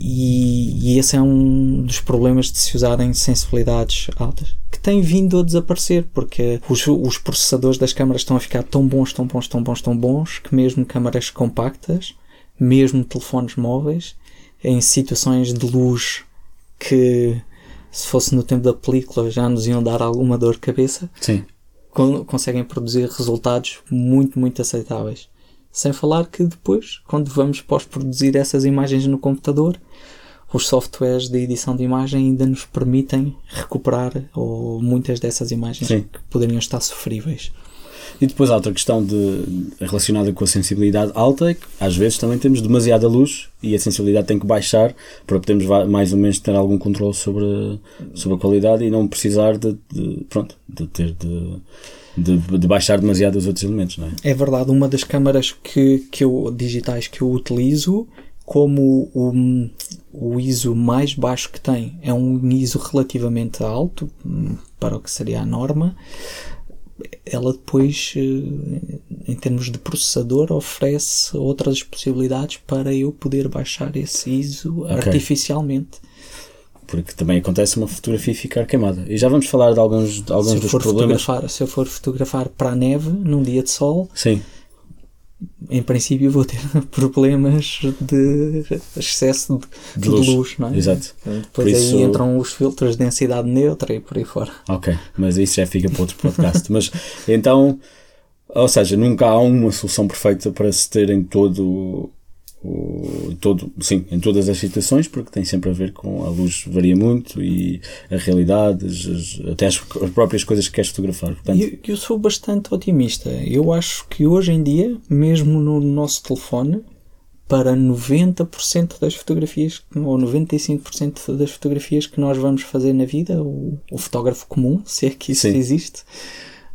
E, e esse é um dos problemas de se usarem sensibilidades altas que tem vindo a desaparecer porque os, os processadores das câmaras estão a ficar tão bons, tão bons, tão bons, tão bons que mesmo câmaras compactas mesmo telefones móveis, em situações de luz que, se fosse no tempo da película, já nos iam dar alguma dor de cabeça, Sim. conseguem produzir resultados muito, muito aceitáveis. Sem falar que depois, quando vamos pós-produzir essas imagens no computador, os softwares de edição de imagem ainda nos permitem recuperar ou muitas dessas imagens Sim. que poderiam estar sofríveis. E depois há outra questão de, relacionada com a sensibilidade alta, é que às vezes também temos demasiada luz e a sensibilidade tem que baixar para podermos mais ou menos ter algum controle sobre, sobre a qualidade e não precisar de, de pronto, de ter de, de, de, baixar demasiado os outros elementos, não é? É verdade, uma das câmaras que, que eu, digitais que eu utilizo, como o, o ISO mais baixo que tem é um ISO relativamente alto, para o que seria a norma, ela depois, eh, em termos de processador, oferece outras possibilidades para eu poder baixar esse ISO okay. artificialmente. Porque também acontece uma fotografia ficar queimada. E já vamos falar de alguns, de alguns dos problemas. Se eu for fotografar para a neve num dia de sol, Sim em princípio vou ter *laughs* problemas de excesso de, de, luz. de luz. não é? Exato. Depois isso... aí entram os filtros de densidade neutra e por aí fora. Ok, mas isso já fica para outro podcast. *laughs* mas então, ou seja, nunca há uma solução perfeita para se ter em todo o, todo, sim, em todas as situações, porque tem sempre a ver com a luz varia muito e a realidade, as, até as, as, próprias coisas que queres fotografar. Portanto, eu, eu sou bastante otimista. Eu acho que hoje em dia, mesmo no nosso telefone, para 90% das fotografias, ou 95% das fotografias que nós vamos fazer na vida, o, o fotógrafo comum, *laughs* se é que isso sim. existe,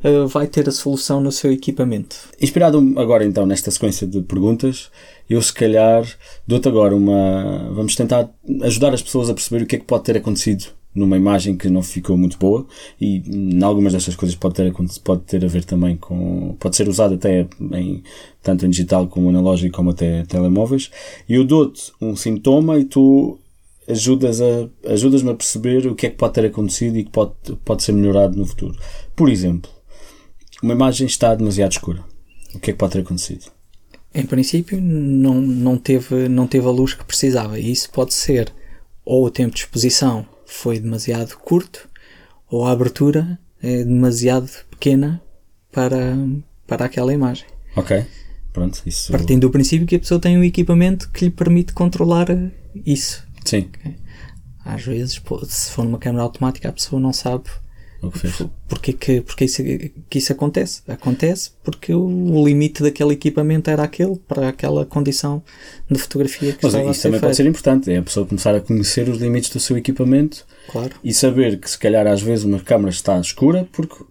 uh, vai ter a solução no seu equipamento. Inspirado agora então nesta sequência de perguntas, eu se calhar dou-te agora uma. Vamos tentar ajudar as pessoas a perceber o que é que pode ter acontecido numa imagem que não ficou muito boa e em algumas destas coisas pode ter, pode ter a ver também com, pode ser usado até em, tanto em digital como analógico como até telemóveis e eu dou-te um sintoma e tu ajudas a, ajudas-me a perceber o que é que pode ter acontecido e que pode, pode ser melhorado no futuro. Por exemplo, uma imagem está demasiado escura. O que é que pode ter acontecido? Em princípio, não, não, teve, não teve a luz que precisava. E isso pode ser ou o tempo de exposição foi demasiado curto, ou a abertura é demasiado pequena para, para aquela imagem. Ok. Pronto, isso... Partindo do princípio que a pessoa tem um equipamento que lhe permite controlar isso. Sim. Okay? Às vezes, se for numa câmera automática, a pessoa não sabe o que fez. Porque, que, porque isso, que isso acontece? Acontece porque o, limite daquele equipamento era aquele, para aquela condição de fotografia que Mas estava isso também feito. pode ser importante, é a pessoa começar a conhecer os limites do seu equipamento claro. e saber que se calhar às vezes uma câmera está escura porque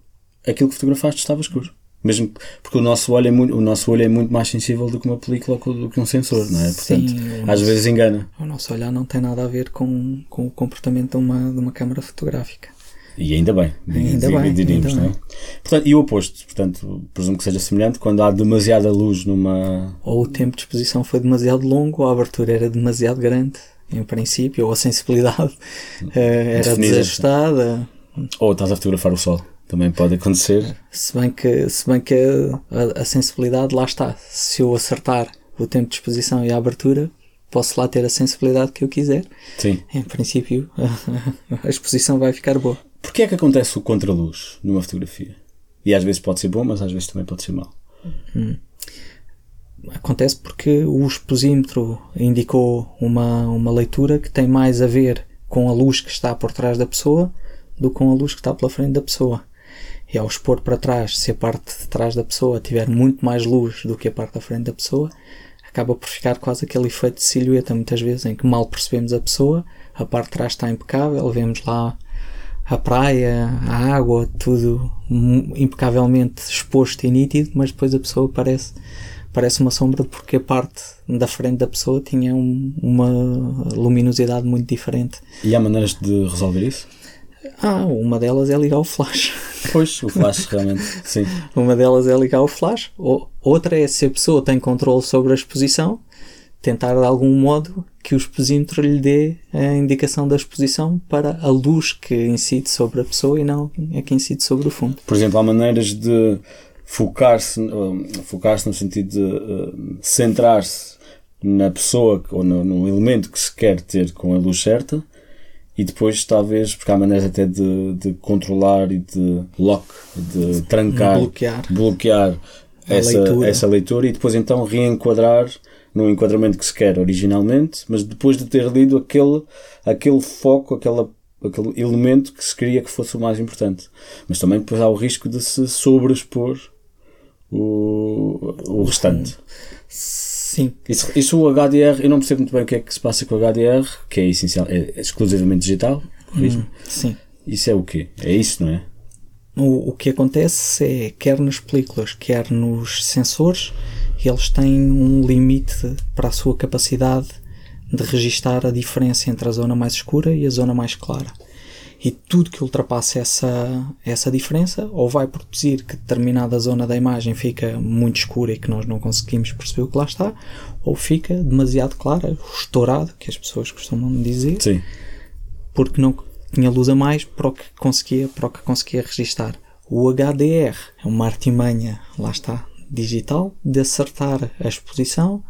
aquilo que fotografaste estava escuro. Mesmo porque o nosso olho é muito, o nosso olho é muito mais sensível do que uma película ou do que um sensor, não é? Portanto, Sim, às nosso, vezes engana. O nosso olhar não tem nada a ver com, com o comportamento de uma, de uma câmara fotográfica. E ainda bem, ainda bem, diríamos, ainda não é? Portanto, e o oposto, portanto, presumo que seja semelhante, quando há demasiada luz numa. Ou o tempo de exposição foi demasiado longo, ou a abertura era demasiado grande, em princípio, ou a sensibilidade *laughs* era Definida. desajustada. Ou estás a fotografar o sol, também pode acontecer. Se bem que, se bem que a, a sensibilidade lá está. Se eu acertar o tempo de exposição e a abertura, posso lá ter a sensibilidade que eu quiser. Sim. Em princípio, *laughs* a exposição vai ficar boa. Porquê é que acontece o contraluz numa fotografia? E às vezes pode ser bom, mas às vezes também pode ser mau. Hum. Acontece porque o exposímetro indicou uma, uma leitura que tem mais a ver com a luz que está por trás da pessoa do que com a luz que está pela frente da pessoa. E ao expor para trás, se a parte de trás da pessoa tiver muito mais luz do que a parte da frente da pessoa, acaba por ficar quase aquele efeito de silhueta, muitas vezes, em que mal percebemos a pessoa, a parte de trás está impecável, vemos lá a praia, a água, tudo impecavelmente exposto e nítido, mas depois a pessoa parece, parece uma sombra porque a parte da frente da pessoa tinha um, uma luminosidade muito diferente. E há maneiras de resolver isso? Ah, uma delas é ligar o flash. Pois, o flash realmente, sim. *laughs* Uma delas é ligar o flash. Outra é se a pessoa tem controle sobre a exposição, tentar de algum modo que o exposímetro lhe dê a indicação da exposição para a luz que incide sobre a pessoa e não a que incide sobre o fundo. Por exemplo, há maneiras de focar-se, focar-se no sentido de uh, centrar-se na pessoa ou no, no, elemento que se quer ter com a luz certa e depois talvez, porque há maneiras até de, de controlar e de lock, de trancar, bloquear, bloquear essa leitura. essa leitura e depois então reenquadrar no enquadramento que se quer originalmente, mas depois de ter lido aquele, aquele foco, aquela, aquele elemento que se queria que fosse o mais importante. Mas também depois há o risco de se sobreexpor o, o restante. Sim. Isso, isso o HDR, eu não percebo muito bem o que é que se passa com o HDR, que é essencial, é exclusivamente digital. Hum, sim. Isso é o quê? É isso, não é? O, o que acontece é, quer nas películas, quer nos sensores, eles têm um limite para a sua capacidade de registar a diferença entre a zona mais escura e a zona mais clara. E tudo que ultrapasse essa, essa diferença, ou vai produzir que determinada zona da imagem fica muito escura e que nós não conseguimos perceber o que lá está, ou fica demasiado clara, estourado, que as pessoas costumam dizer, Sim. porque não tinha luz a mais para o que conseguia, para o que conseguia registar. O HDR é uma artimanha, lá está, digital, de acertar a exposição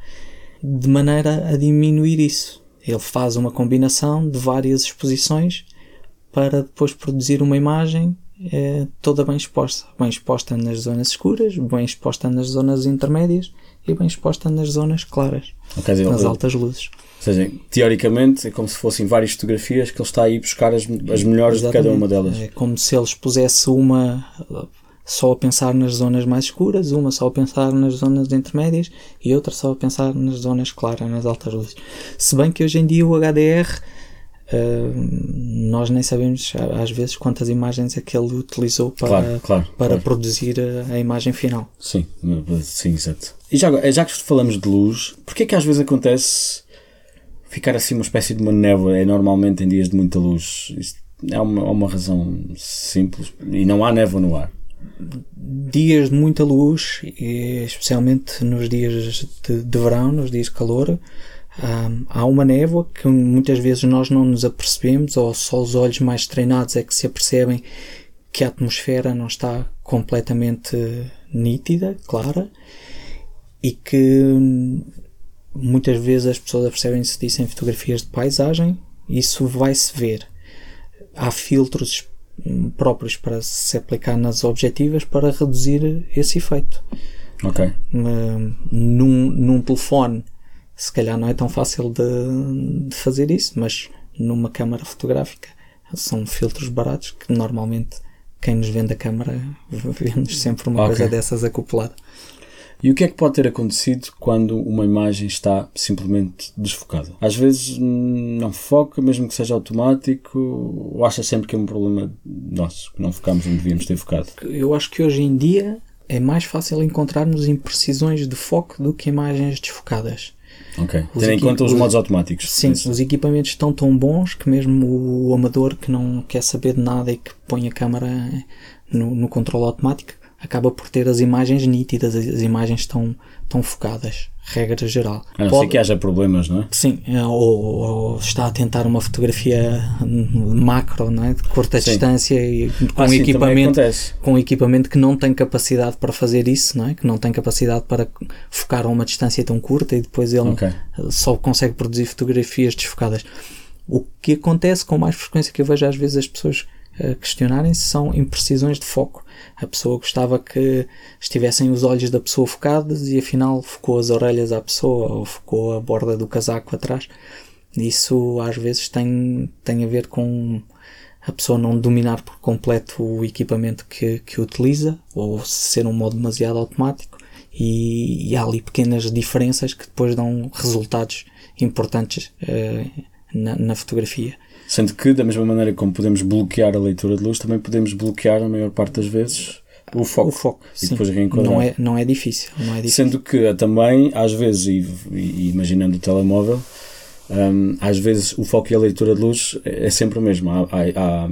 de maneira a diminuir isso. Ele faz uma combinação de várias exposições para depois produzir uma imagem é, toda bem exposta. Bem exposta nas zonas escuras, bem exposta nas zonas intermédias e bem exposta nas zonas claras, okay, nas altas luzes. Ou seja, teoricamente é como se fossem várias fotografias que ele está aí buscar as, as melhores Exatamente. de cada uma delas. É como se ele expusesse uma só a pensar nas zonas mais escuras, uma só a pensar nas zonas intermédias e outra só a pensar nas zonas claras, nas altas luzes. Se bem que hoje em dia o HDR Uh, nós nem sabemos às vezes quantas imagens é que ele utilizou para, claro, claro, para claro. produzir a, a, imagem final. Sim, sim, exato. E já, já que falamos de luz, porquê é que às vezes acontece ficar assim uma espécie de uma névoa? É normalmente em dias de muita luz. Isto há uma, há uma razão simples e não há névoa no ar. Dias de muita luz, especialmente nos dias de, de verão, nos dias de calor, um, há uma névoa que muitas vezes nós não nos apercebemos ou só os olhos mais treinados é que se apercebem que a atmosfera não está completamente nítida, clara e que muitas vezes as pessoas apercebem-se disso em fotografias de paisagem, isso vai-se ver. Há filtros próprios para se aplicar nas objetivas para reduzir esse efeito. Ok. Num, num telefone, se calhar não é tão fácil de, de fazer isso, mas numa câmara fotográfica são filtros baratos que normalmente quem nos vende a câmara *laughs* vende sempre uma okay. coisa dessas acoplada. E o que é que pode ter acontecido quando uma imagem está simplesmente desfocada? Às vezes não foca, mesmo que seja automático, ou acha sempre que é um problema nosso, que não focamos onde devíamos ter focado? Eu acho que hoje em dia é mais fácil encontrarmos imprecisões de foco do que imagens desfocadas. Ok. Tendo em conta os, os modos automáticos. Sim, os equipamentos estão tão bons que mesmo o amador que não quer saber de nada e que põe a câmera no, no controle automático acaba por ter as imagens nítidas, as imagens estão, estão focadas, regra geral. A não Pode... ser que haja problemas, não é? Sim, é, ou, ou, está a tentar uma fotografia macro, não é? de curta sim. distância e com, ah, sim, equipamento, com equipamento que não tem capacidade para fazer isso, não é? que não tem capacidade para focar a uma distância tão curta e depois ele okay. só consegue produzir fotografias desfocadas. O que acontece com mais frequência que eu vejo às vezes as pessoas questionarem-se são imprecisões de foco. A pessoa gostava que estivessem os olhos da pessoa focados e afinal focou as orelhas à pessoa ou focou a borda do casaco atrás. Isso às vezes tem, tem a ver com a pessoa não dominar por completo o equipamento que, que utiliza ou ser um modo demasiado automático e, e há ali pequenas diferenças que depois dão resultados importantes uh, na, na fotografia. Sendo que, da mesma maneira como podemos bloquear a leitura de luz, também podemos bloquear, a maior parte das vezes, o foco. O foco, e sim. depois reenquadrar. Não é, não, é difícil, não é difícil. Sendo que também, às vezes, e, e imaginando o telemóvel, um, às vezes o foco e a leitura de luz é, é sempre o mesmo. Há, há,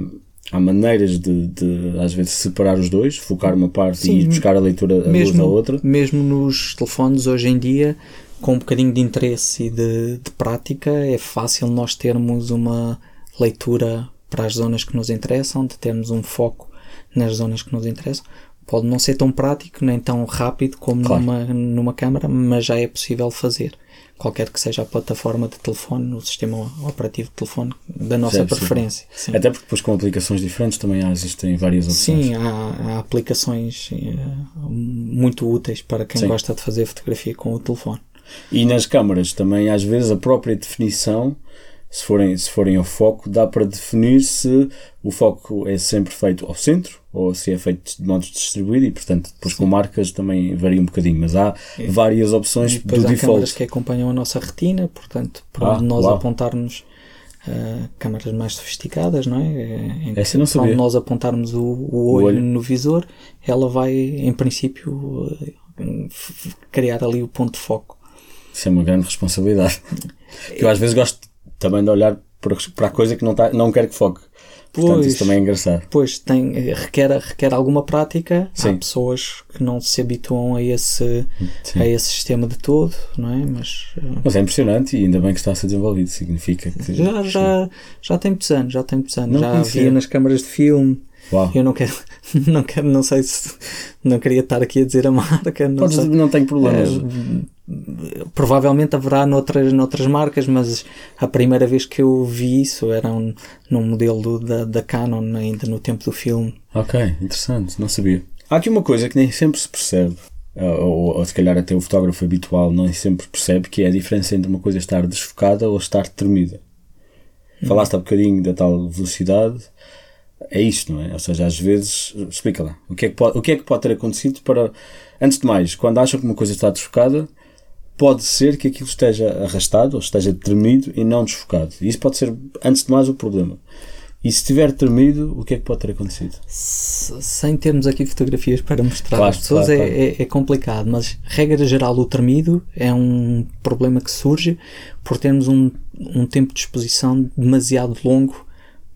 há maneiras de, de, às vezes, separar os dois, focar uma parte sim, e buscar a leitura a mesmo, luz da outra. Mesmo nos telefones, hoje em dia, com um bocadinho de interesse e de, de prática, é fácil nós termos uma leitura para as zonas que nos interessam, de termos um foco nas zonas que nos interessam. Pode não ser tão prático nem tão rápido como claro. numa, numa câmara, mas já é possível fazer. Qualquer que seja a plataforma de telefone, o sistema operativo de telefone da nossa preferência. Até porque depois com aplicações diferentes também existem várias opções. Sim, há, há aplicações eh, muito úteis para quem Sim. gosta de fazer fotografia com o telefone. E nas câmaras também, às vezes, a própria definição se forem, se forem ao foco, dá para definir se o foco é sempre feito ao centro ou se é feito de modo distribuído e, portanto, depois com marcas também varia um bocadinho, mas há é. várias opções e do há default. câmaras que acompanham a nossa retina, portanto, para ah, nós uau. apontarmos uh, câmaras mais sofisticadas, não é? Em Essa não sabia. nós apontarmos o, o, olho, o olho no visor, ela vai, em princípio, uh, criar ali o ponto de foco. Isso é uma grande responsabilidade. *laughs* eu às vezes gosto também de olhar para a coisa que não, tá, não quer que foque. Portanto, pois, isso também é engraçado. Pois, tem, requer, requer alguma prática. Sim. Há pessoas que não se habituam a esse, a esse sistema de todo, não é? Mas, eh, Mas é impressionante e ainda bem que está a ser desenvolvido. Significa que. Já, já, já tem muitos anos, já tem muitos anos. Não já conhecia. via nas câmaras de filme. Uau. Eu não quero, *laughs* não quero, não sei se não queria estar aqui a dizer a marca. Não, Podes, não tenho problemas. É, provavelmente haverá noutras, noutras marcas, mas a primeira vez que eu vi isso era um, num modelo da, da Canon, ainda no tempo do filme. Ok, interessante, não sabia. Há aqui uma coisa que nem sempre se percebe, ou, ou se calhar até o fotógrafo habitual nem sempre percebe, que é a diferença entre uma coisa estar desfocada ou estar tremida. Hum. Falaste há bocadinho da tal velocidade é isto, não é? Ou seja, às vezes, explica lá, o que, é que pode, o que é que pode ter acontecido para, antes de mais, quando acham que uma coisa está desfocada, pode ser que aquilo esteja arrastado ou esteja tremido e não desfocado. E isso pode ser, antes de mais, o problema. E se estiver tremido, o que é que pode ter acontecido? Sem termos aqui fotografias para mostrar claro, às pessoas claro, é, claro. É, é, complicado, mas regra geral o tremido é um problema que surge por termos um, um tempo de exposição demasiado longo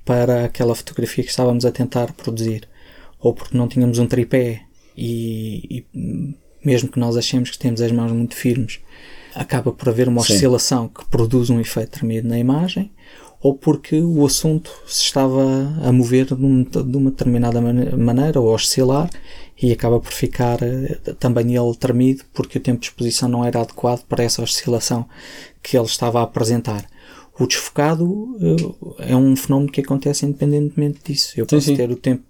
para aquela fotografia que estávamos a tentar produzir, ou porque não tínhamos um tripé e, e mesmo que nós achemos que temos as mãos muito firmes, acaba por haver uma Sim. oscilação que produz um efeito tremido na imagem, ou porque o assunto se estava a mover de, um- uma determinada mane- maneira, ou a oscilar, e acaba por ficar eh, também ele tremido, porque o tempo de exposição não era adequado para essa oscilação que ele estava a apresentar. O desfocado eh, é um fenómeno que acontece independentemente disso. Eu Sim, posso sim. ter o tempo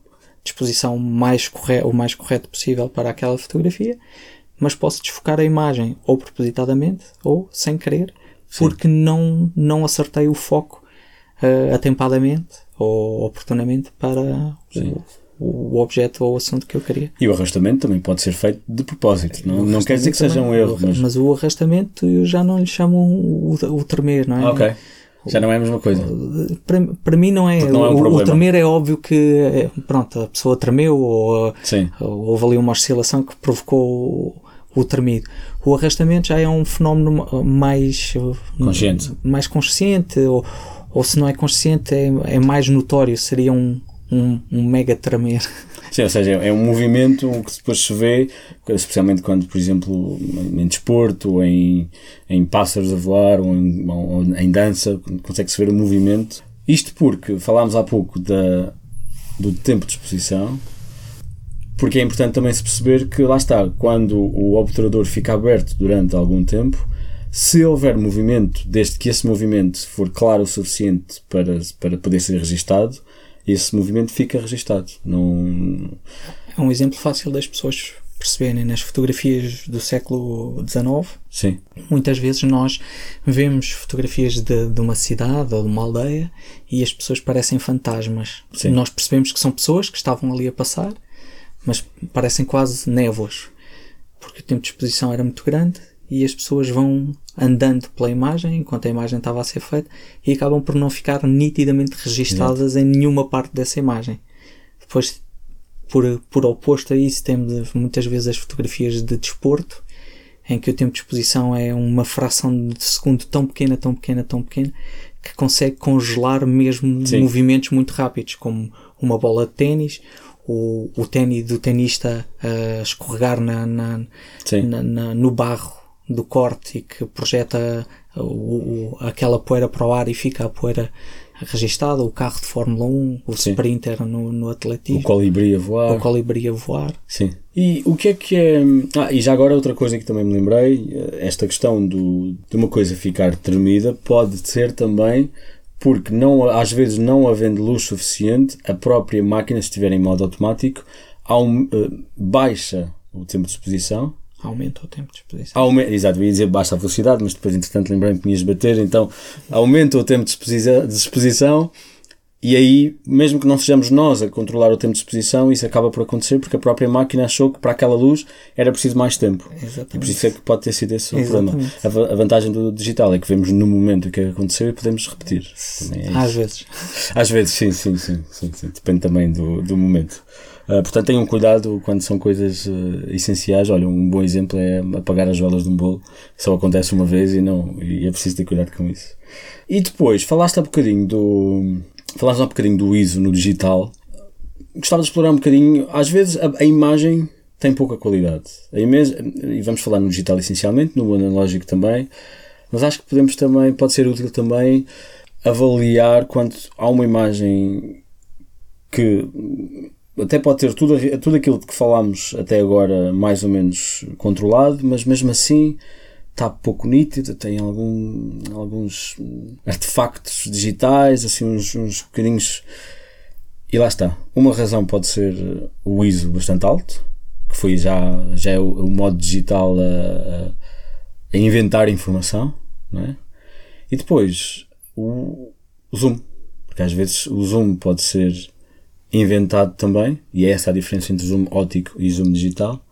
de exposição mais corre o mais correto possível para aquela fotografia, mas posso desfocar a imagem ou propositadamente ou sem querer, porque não, não acertei o foco eh, atempadamente ou oportunamente para Sim. o, o objeto ou o assunto que eu queria. E o arrastamento também pode ser feito de propósito. Não, não quer dizer que seja um erro, o- mas. o arrastamento eu já não lhe chamo o, o tremer, não é? Ok. Já não é a mesma coisa. Para, para mim não é. Não é um o, o tremer é óbvio que é, pronto, a pessoa tremeu ou, Sim. ou houve ali uma oscilação que provocou o, tremido. O arrastamento já é um fenómeno mais Consciente. mais consciente ou, ou se não é consciente é, é mais notório, seria um, um, um mega tremer. Sim, ou seja, é um movimento que depois se vê, especialmente quando, por exemplo, em desporto, ou em, em pássaros a voar, ou em, ou em dança, consegue-se ver o movimento. Isto porque falámos há pouco da, do tempo de exposição, porque é importante também se perceber que, lá está, quando o obturador fica aberto durante algum tempo, se houver movimento, desde que esse movimento for claro o suficiente para, para poder ser registado, esse movimento fica registado. Não, É um exemplo fácil das pessoas perceberem nas fotografias do século XIX. sim, Muitas vezes nós vemos fotografias de, de uma cidade ou de uma aldeia e as pessoas parecem fantasmas. Sim. Nós percebemos que são pessoas que estavam ali a passar, mas parecem quase névoas, porque o tempo de exposição era muito grande e as pessoas vão andando pela imagem enquanto a imagem estava a ser feita e acabam por não ficar nitidamente registadas em nenhuma parte dessa imagem. Depois, por, por oposto a isso, temos muitas vezes as fotografias de desporto em que o tempo de exposição é uma fração de segundo tão pequena, tão pequena, tão pequena, que consegue congelar mesmo Sim. movimentos muito rápidos, como uma bola de ténis, o, o ténis do tenista a escorregar na, na- na- na- no barro do corte e que projeta o, o- aquela poeira para o ar e fica a poeira registada, o carro de Fórmula 1, o Sim. sprinter no, no O atletismo, colibri a voar. o colibri a voar. Sim. E o que é que é. Ah, e já agora outra coisa que também me lembrei, eh, esta questão do, de uma coisa ficar tremida pode ser também porque não, às vezes não havendo luz suficiente, a própria máquina, se estiver em modo automático, aum- eh, baixa o tempo de exposição. Aumenta o tempo de exposição. Aume Exato, ia dizer baixa a velocidade, mas depois entretanto lembrei-me que me ias bater, então aumenta o tempo de exposição, de exposição e aí, mesmo que não sejamos nós a controlar o tempo de exposição, isso acaba por acontecer porque a própria máquina achou que para aquela luz era preciso mais tempo. E por Exatamente. isso é que pode ter sido esse o problema. Exatamente. A, va- a vantagem do digital é que vemos no momento o que aconteceu e podemos repetir. É Às vezes. Às vezes, sim, sim, sim, sim, sim. Depende também do, do momento. Ah, portanto, tenham cuidado quando são coisas eh, essenciais. Olha, um bom exemplo é apagar as velas de um bolo. Só acontece uma vez e não e é preciso ter cuidado com isso. E depois, falaste há bocadinho do. Falaste há bocadinho do ISO no digital. Gostava de explorar um bocadinho. Às vezes a, a imagem tem pouca qualidade. A imagem, e vamos falar no digital essencialmente, no analógico também. Mas acho que podemos também, pode ser útil também avaliar quando há uma imagem que até pode ter tudo, tudo aquilo de que falámos até agora mais ou menos controlado, mas mesmo assim está pouco nítido, tem algum, alguns artefactos digitais, assim uns, uns bocadinhos. E lá está. Uma razão pode ser o ISO bastante alto, que foi já, já é o, o modo digital a, a, inventar informação, não é? E depois o, o zoom, porque às vezes o zoom pode ser inventado também, e é essa a diferença entre zoom óptico e zoom digital,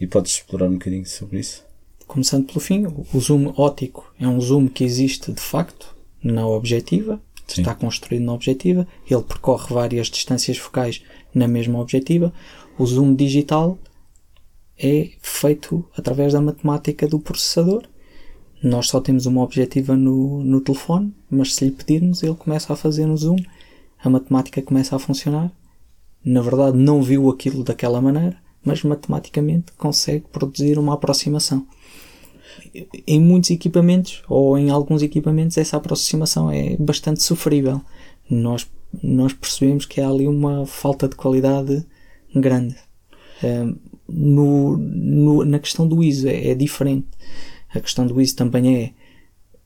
e podes explorar um bocadinho sobre isso. Começando pelo fim, o zoom óptico é um zoom que existe de facto na objetiva, Sim. está construído na objetiva, ele percorre várias distâncias focais na mesma objetiva. O zoom digital é feito através da matemática do processador. Nós só temos uma objetiva no, no telefone, mas se lhe pedirmos, ele começa a fazer um zoom a matemática começa a funcionar. Na verdade, não viu aquilo daquela maneira, mas matematicamente consegue produzir uma aproximação. Em muitos equipamentos, ou em alguns equipamentos, essa aproximação é bastante sofrível. Nós, nós percebemos que há ali uma falta de qualidade grande. Um, no, no, na questão do ISO é, é diferente. A questão do ISO também é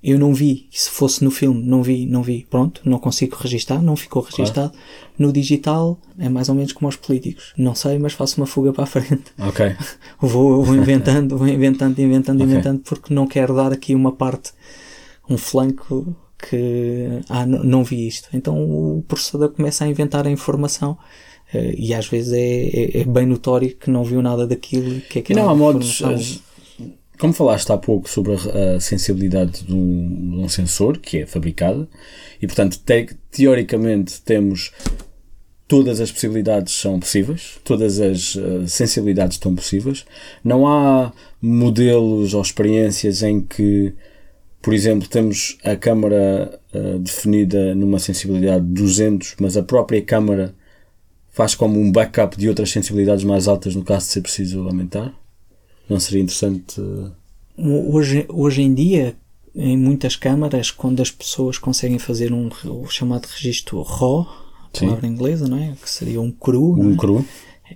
eu não vi, se fosse no filme, não vi, não vi, pronto, não consigo registar, não ficou registado. Claro. No digital é mais ou menos como aos políticos. Não sei, mas faço uma fuga para a frente. Ok. *laughs* vou, vou inventando, vou inventando, inventando, okay. inventando, porque não quero dar aqui uma parte, um flanco que, ah, não vi isto. Então o processador começa a inventar a informação Uh, e às vezes é, é, é, bem notório que não viu nada daquilo que é que Não, há modos. Como falaste há pouco sobre a, sensibilidade de um, de um, sensor que é fabricada, e portanto, te, teoricamente, temos todas as possibilidades são possíveis, todas as uh, sensibilidades estão possíveis. Não há modelos ou experiências em que, por exemplo, temos a câmara uh, definida numa sensibilidade de 200, mas a própria câmara faz como um backup de outras sensibilidades mais altas no caso de ser preciso aumentar? Não seria interessante? Hoje, hoje em dia, em muitas câmaras, quando as pessoas conseguem fazer um o chamado registro RAW, palavra inglesa, não é? Que seria um cru, um é? cru,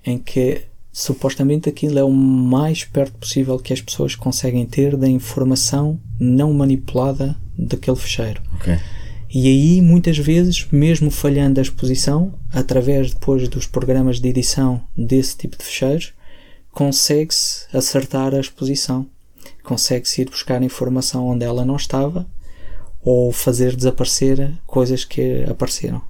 em que supostamente aquilo é o mais perto possível que as pessoas conseguem ter da informação não manipulada daquele fecheiro. Okay. E aí, muitas vezes, mesmo falhando a exposição, através depois dos programas de edição desse tipo de fecheiros, consegue-se acertar a exposição. Consegue-se ir buscar informação onde ela não estava ou fazer desaparecer coisas que apareceram.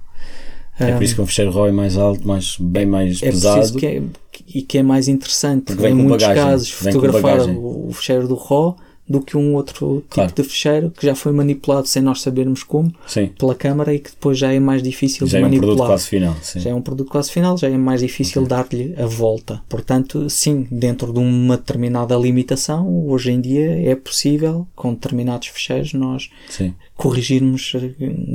É por isso que um fecheiro RAW é mais alto, mais, bem mais é pesado. Que é, e que é mais interessante, em muitos bagagem, casos, fotografar o fecheiro do RAW do que um outro tipo claro. de fecheiro que já foi manipulado sem nós sabermos como sim. pela câmara e que depois já é mais difícil já de manipular. Já é um produto quase final. Sim. Já é um produto quase final, já é mais difícil okay. dar-lhe a volta. Portanto, sim, dentro de uma determinada limitação, hoje em dia é possível, com determinados fecheiros, nós sim. corrigirmos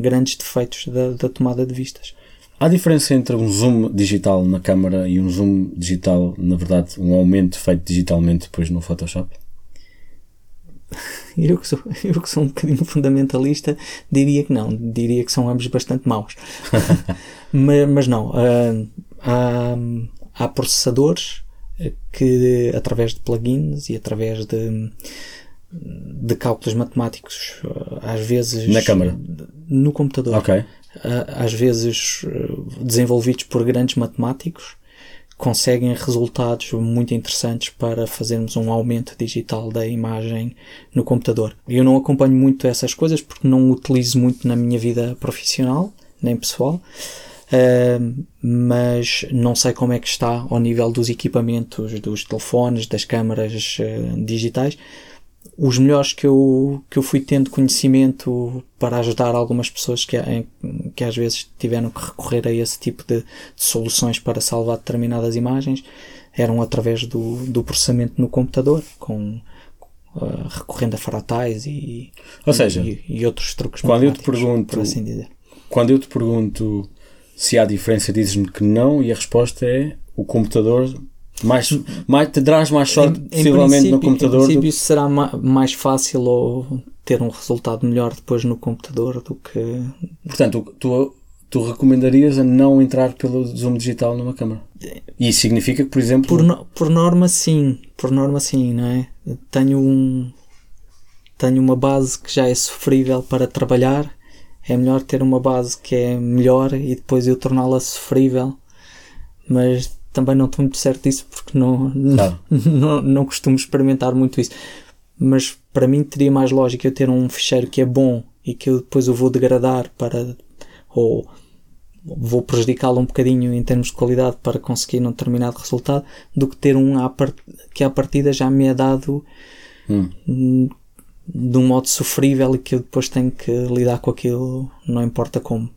grandes defeitos da, da tomada de vistas. Há diferença entre um zoom digital na câmara e um zoom digital, na verdade, um aumento feito digitalmente depois no Photoshop? *laughs* eu que, sou, eu que sou um bocadinho fundamentalista, diria que não, diria que são ambos bastante maus. *laughs* mas, mas, não, uh, há, há processadores que, através de plugins e através de, de cálculos matemáticos, às vezes. Na câmara? No computador. Ok. Às vezes desenvolvidos por grandes matemáticos conseguem resultados muito interessantes para fazermos um aumento digital da imagem no computador. Eu não acompanho muito essas coisas porque não utilizo muito na minha vida profissional nem pessoal, uh, mas não sei como é que está ao nível dos equipamentos, dos telefones, das câmaras uh, digitais os melhores que eu, que eu fui tendo conhecimento para ajudar algumas pessoas que, que às vezes tiveram que recorrer a esse tipo de, de soluções para salvar determinadas imagens eram através do, do processamento no computador, com uh, recorrendo a fratais e, Ou seja, e, e outros truques quando eu te pergunto, assim. Quando eu te pergunto se há diferença, dizes-me que não, e a resposta é o computador mais, mais, terás mais sorte em, possivelmente em no computador. Em princípio do... será ma mais fácil ou ter um resultado melhor depois no computador do que. Portanto, tu, tu recomendarias a não entrar pelo zoom digital numa câmera? E isso significa que, por exemplo. Por, no, por norma, sim. Por norma, sim, não é? Tenho um. Tenho uma base que já é sofrível para trabalhar. É melhor ter uma base que é melhor e depois eu torná-la sofrível. Mas também não estou muito certo disso porque não, claro. *laughs* não, não costumo experimentar muito isso. Mas para mim teria mais lógica eu ter um ficheiro que é bom e que eu depois eu vou degradar para ou vou prejudicá-lo um bocadinho em termos de qualidade para conseguir um determinado resultado do que ter um que à partida já me é dado hum. de um modo sofrível e que eu depois tenho que lidar com aquilo não importa como.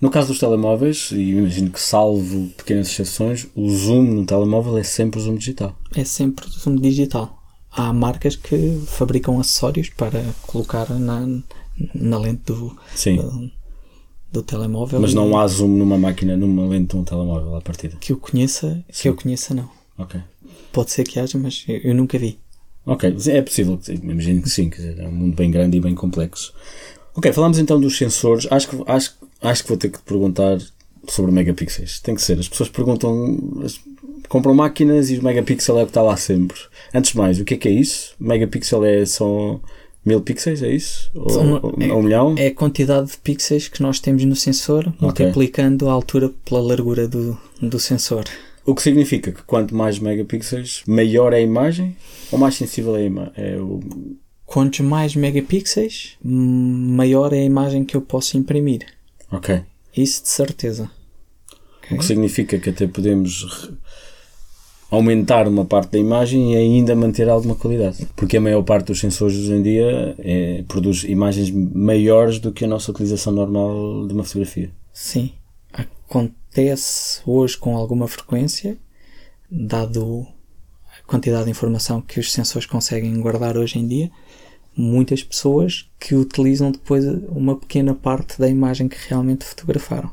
No caso dos telemóveis, e imagino que salvo pequenas exceções, o zoom no telemóvel é sempre o zoom digital. É sempre o zoom digital. Há marcas que fabricam acessórios para colocar na, na lente do, Sim. do, do telemóvel. Mas não há zoom numa máquina, numa lente de um telemóvel à partida. Que eu conheça, que Sim. eu conheça não. Ok. Pode ser que haja, mas eu, eu nunca vi. Ok, é possível, que- imagino que sim, quer dizer, é um mundo bem grande e bem complexo. Ok, falamos então dos sensores. Acho que, acho, acho que vou ter que te perguntar sobre megapixels. Tem que ser. As pessoas perguntam, compram máquinas e os megapixels é o que está lá sempre. Antes de mais, o que é que é isso? Megapixel é só mil pixels, é isso? Ou, São- ou- é- um milhão? É a quantidade de pixels que nós temos no sensor, multiplicando a altura pela largura do, do sensor. O que significa que quanto mais megapixels, maior é a imagem ou mais sensível é, é o. Quantos mais megapixels, maior é a imagem que eu posso imprimir. Ok. Isso de certeza. O que significa que até podemos aumentar uma parte da imagem e ainda manter alguma qualidade. Porque a maior parte dos sensores hoje em dia é- produz imagens maiores do que a nossa utilização normal de uma fotografia. Sim. Acontece hoje com alguma frequência, dado a quantidade de informação que os sensores conseguem guardar hoje em dia, muitas pessoas que utilizam depois uma pequena parte da imagem que realmente fotografaram.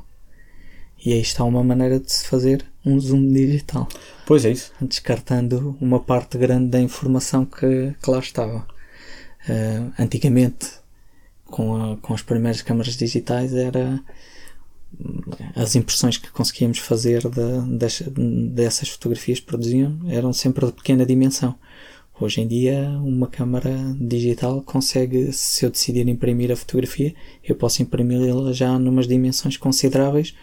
E aí está uma maneira de se fazer um zoom digital, Pois é isso. descartando uma parte grande da informação que, que lá estava. Eh, antigamente, com, a- com as primeiras câmaras digitais, era hum, as impressões que conseguíamos fazer de- das- dessas fotografias que produziam eram sempre de pequena dimensão. Hoje em dia, uma câmara digital consegue, se eu decidir imprimir a fotografia, eu posso imprimi-la já numas dimensões consideráveis,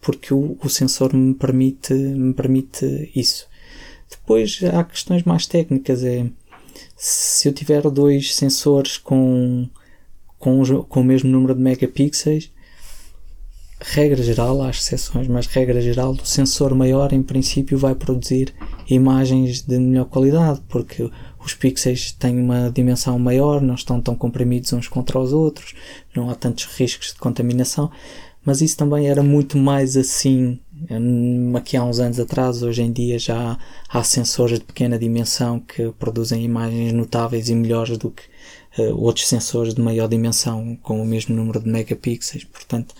porque o, o sensor me permite, me permite isso. Depois há questões mais técnicas. É, se eu tiver dois sensores com, com, com o mesmo número de megapixels, regra geral, há exceções, mas regra geral, o sensor maior em princípio vai produzir imagens de melhor qualidade, porque os pixels têm uma dimensão maior, não estão tão comprimidos uns contra os outros, não há tantos riscos de contaminação, mas isso também era muito mais assim hum, aqui há uns anos atrás, hoje em dia já há sensores de pequena dimensão que produzem imagens notáveis e melhores do que eh, outros sensores de maior dimensão com o mesmo número de megapixels, portanto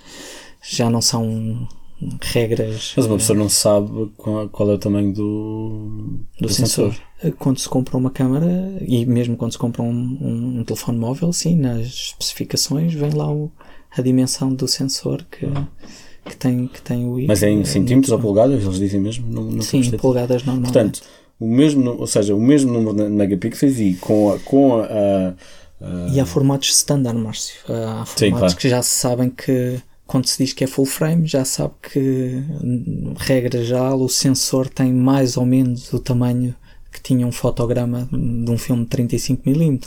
já não são regras Mas uma eh, pessoa não sabe qual, é o tamanho do, do sensor. Quando se compra uma câmera e mesmo quando se compra um, um- um telefone móvel, sim, nas especificações vem lá o- a dimensão do sensor que, que, tem, que tem o Mas é em muito centímetros ou bom. polegadas, eles dizem mesmo? Não, não Sim, percebi. polegadas normalmente. Portanto, o mesmo, ou seja, o mesmo número de megapixels e com a, com a, a- E há formatos standard, Márcio. Há formatos claro. que já se sabem que quando se diz que é full frame, já sabe que, regra geral, o sensor tem mais ou menos o tamanho que tinha um fotograma de um filme de 35mm.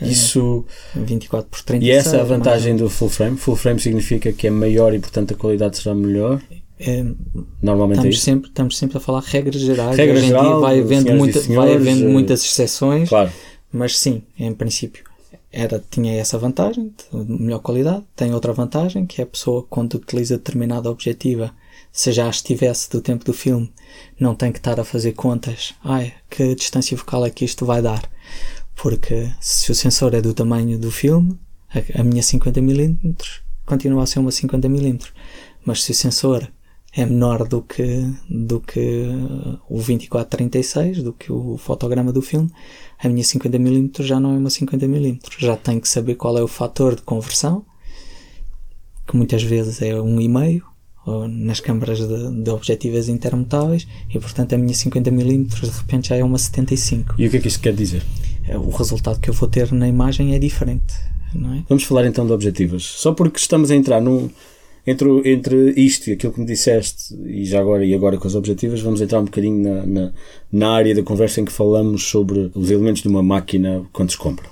isso 24 por 36. e essa é a mais vantagem do full frame. Full frame significa que é maior e portanto a qualidade será melhor. É, Normalmente é estamos, isso. sempre, estamos sempre a falar regras gerais. Regra Hoje geral, vai havendo, muita, vai senhores, havendo eh, muitas exceções, Claro. mas sim, em princípio era, tinha essa vantagem de melhor qualidade. Tem outra vantagem que é a pessoa quando utiliza determinada objetiva, se já estivesse do tempo do filme, não tem que estar a fazer contas. Ai, que distância focal é que isto vai dar? Porque se o sensor é do tamanho do filme, a, a minha 50mm continua a ser uma 50mm. Mas se o sensor é menor do que, do que o 2436, do que o fotograma do filme, a minha 50mm já não é uma 50mm. Já tenho que saber qual é o fator de conversão, que muitas vezes é 1,5 ou nas câmaras de, de objetivas intermutáveis, e portanto a minha 50mm de repente já é uma 75. E o que é que isto quer dizer? O resultado que eu vou ter na imagem é diferente, não é? Vamos falar então de objetivas. Só porque estamos a entrar num. Entre, entre isto e aquilo que me disseste, e já agora e agora com as objetivas, vamos entrar um bocadinho na, na, na área da conversa em que falamos sobre os elementos de uma máquina quando se compra.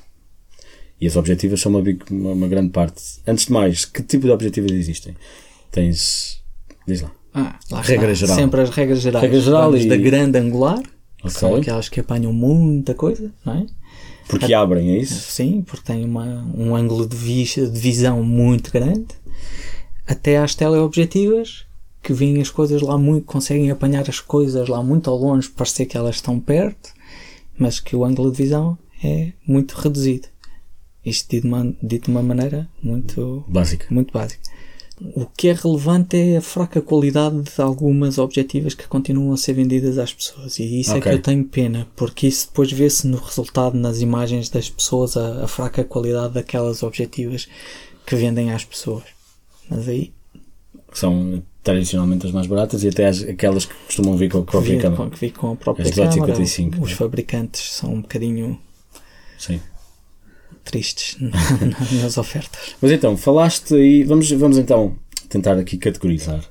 E as objetivas são uma, uma, uma grande parte. Antes de mais, que tipo de objetivas existem? Tens. Diz lá. Ah, lá Regra está. geral. Sempre as regras gerais. Regra geral Vamos e- da grande angular, que são aquelas que apanham muita coisa, não é? Porque abrem, é isso? Sim, porque tem uma, um ângulo de, vis- de visão muito grande. Até às teleobjetivas, que veem as coisas lá muito, conseguem apanhar as coisas lá muito ao longe, parecer que elas estão perto, mas que o ângulo de visão é muito reduzido. Isto dito de uma, dito de uma maneira muito, Básica. muito básica. O que é relevante é a fraca qualidade de algumas objetivas que continuam a ser vendidas às pessoas. E isso okay. é que eu tenho pena, porque isso depois vê-se no resultado, nas imagens das pessoas, a, a, fraca qualidade daquelas objetivas que vendem às pessoas. Mas aí. São tradicionalmente as mais baratas e até as, aquelas que costumam vir com a própria câmera. Que vir com a própria as. Os né? fabricantes são um bocadinho. Sim tristes *laughs* nas ofertas. Mas então, falaste aí, vamos, vamos então tentar aqui categorizar.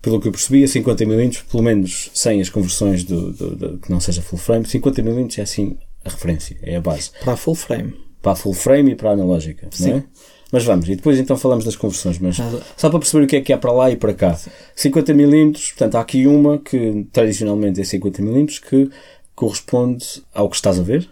Pelo que eu percebi, a 50mm, pelo menos sem as conversões do, do, do que não seja full frame, 50mm é assim a referência, é a base. Para a full frame. Para a full frame e para a analógica, Sim. não é? Mas vamos, e depois então falamos das conversões, mas só para perceber o que é que há para lá e para cá. 50mm, portanto, há aqui uma que tradicionalmente é 50mm que corresponde ao que estás a ver,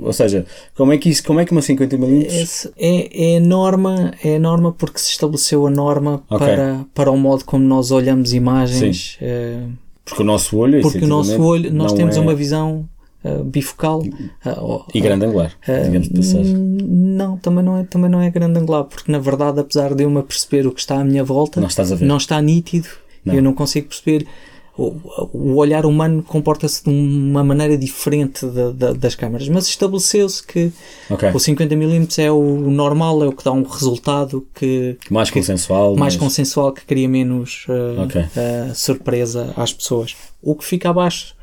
ou seja, como é que, isso, como é que uma 50mm? É, é norma, é norma porque se estabeleceu a norma okay. para, para o modo como nós olhamos imagens. É, porque o nosso olho, porque o nosso olho, nós temos é... uma visão uh, bifocal uh, e grande angular, uh, digamos de passagem. Não, também não é, também não é grande angular, porque na verdade, apesar de eu me perceber o que está à minha volta, não, não está nítido. Não. Eu não consigo perceber o, olhar humano comporta-se de uma maneira diferente de, de, das câmaras, mas estabeleceu-se que okay. o 50mm é o normal, é o que dá um resultado que mais que, consensual, mais, mais consensual que cria menos uh, okay. uh, surpresa às pessoas. O que fica abaixo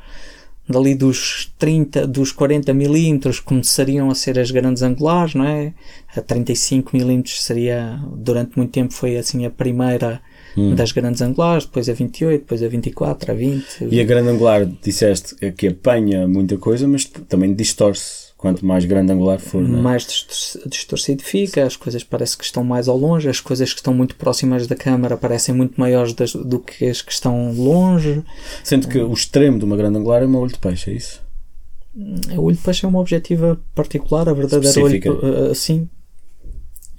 dali dos 30, dos 40 milímetros começariam a ser as grandes angulares, não é? A 35 milímetros seria durante muito tempo foi assim a primeira hum. das grandes angulares, depois a 28, depois a 24, a 20. E a grande angular, disseste é que apanha muita coisa, mas também distorce. Quanto mais grande angular for, é? mais distorcido fica, as coisas parecem que estão mais ao longe, as coisas que estão muito próximas da câmara parecem muito maiores das, do que as que estão longe. Sendo que o extremo de uma grande angular é uma olho de peixe, é isso? O olho de peixe é uma objetiva particular, a verdadeira olho, sim,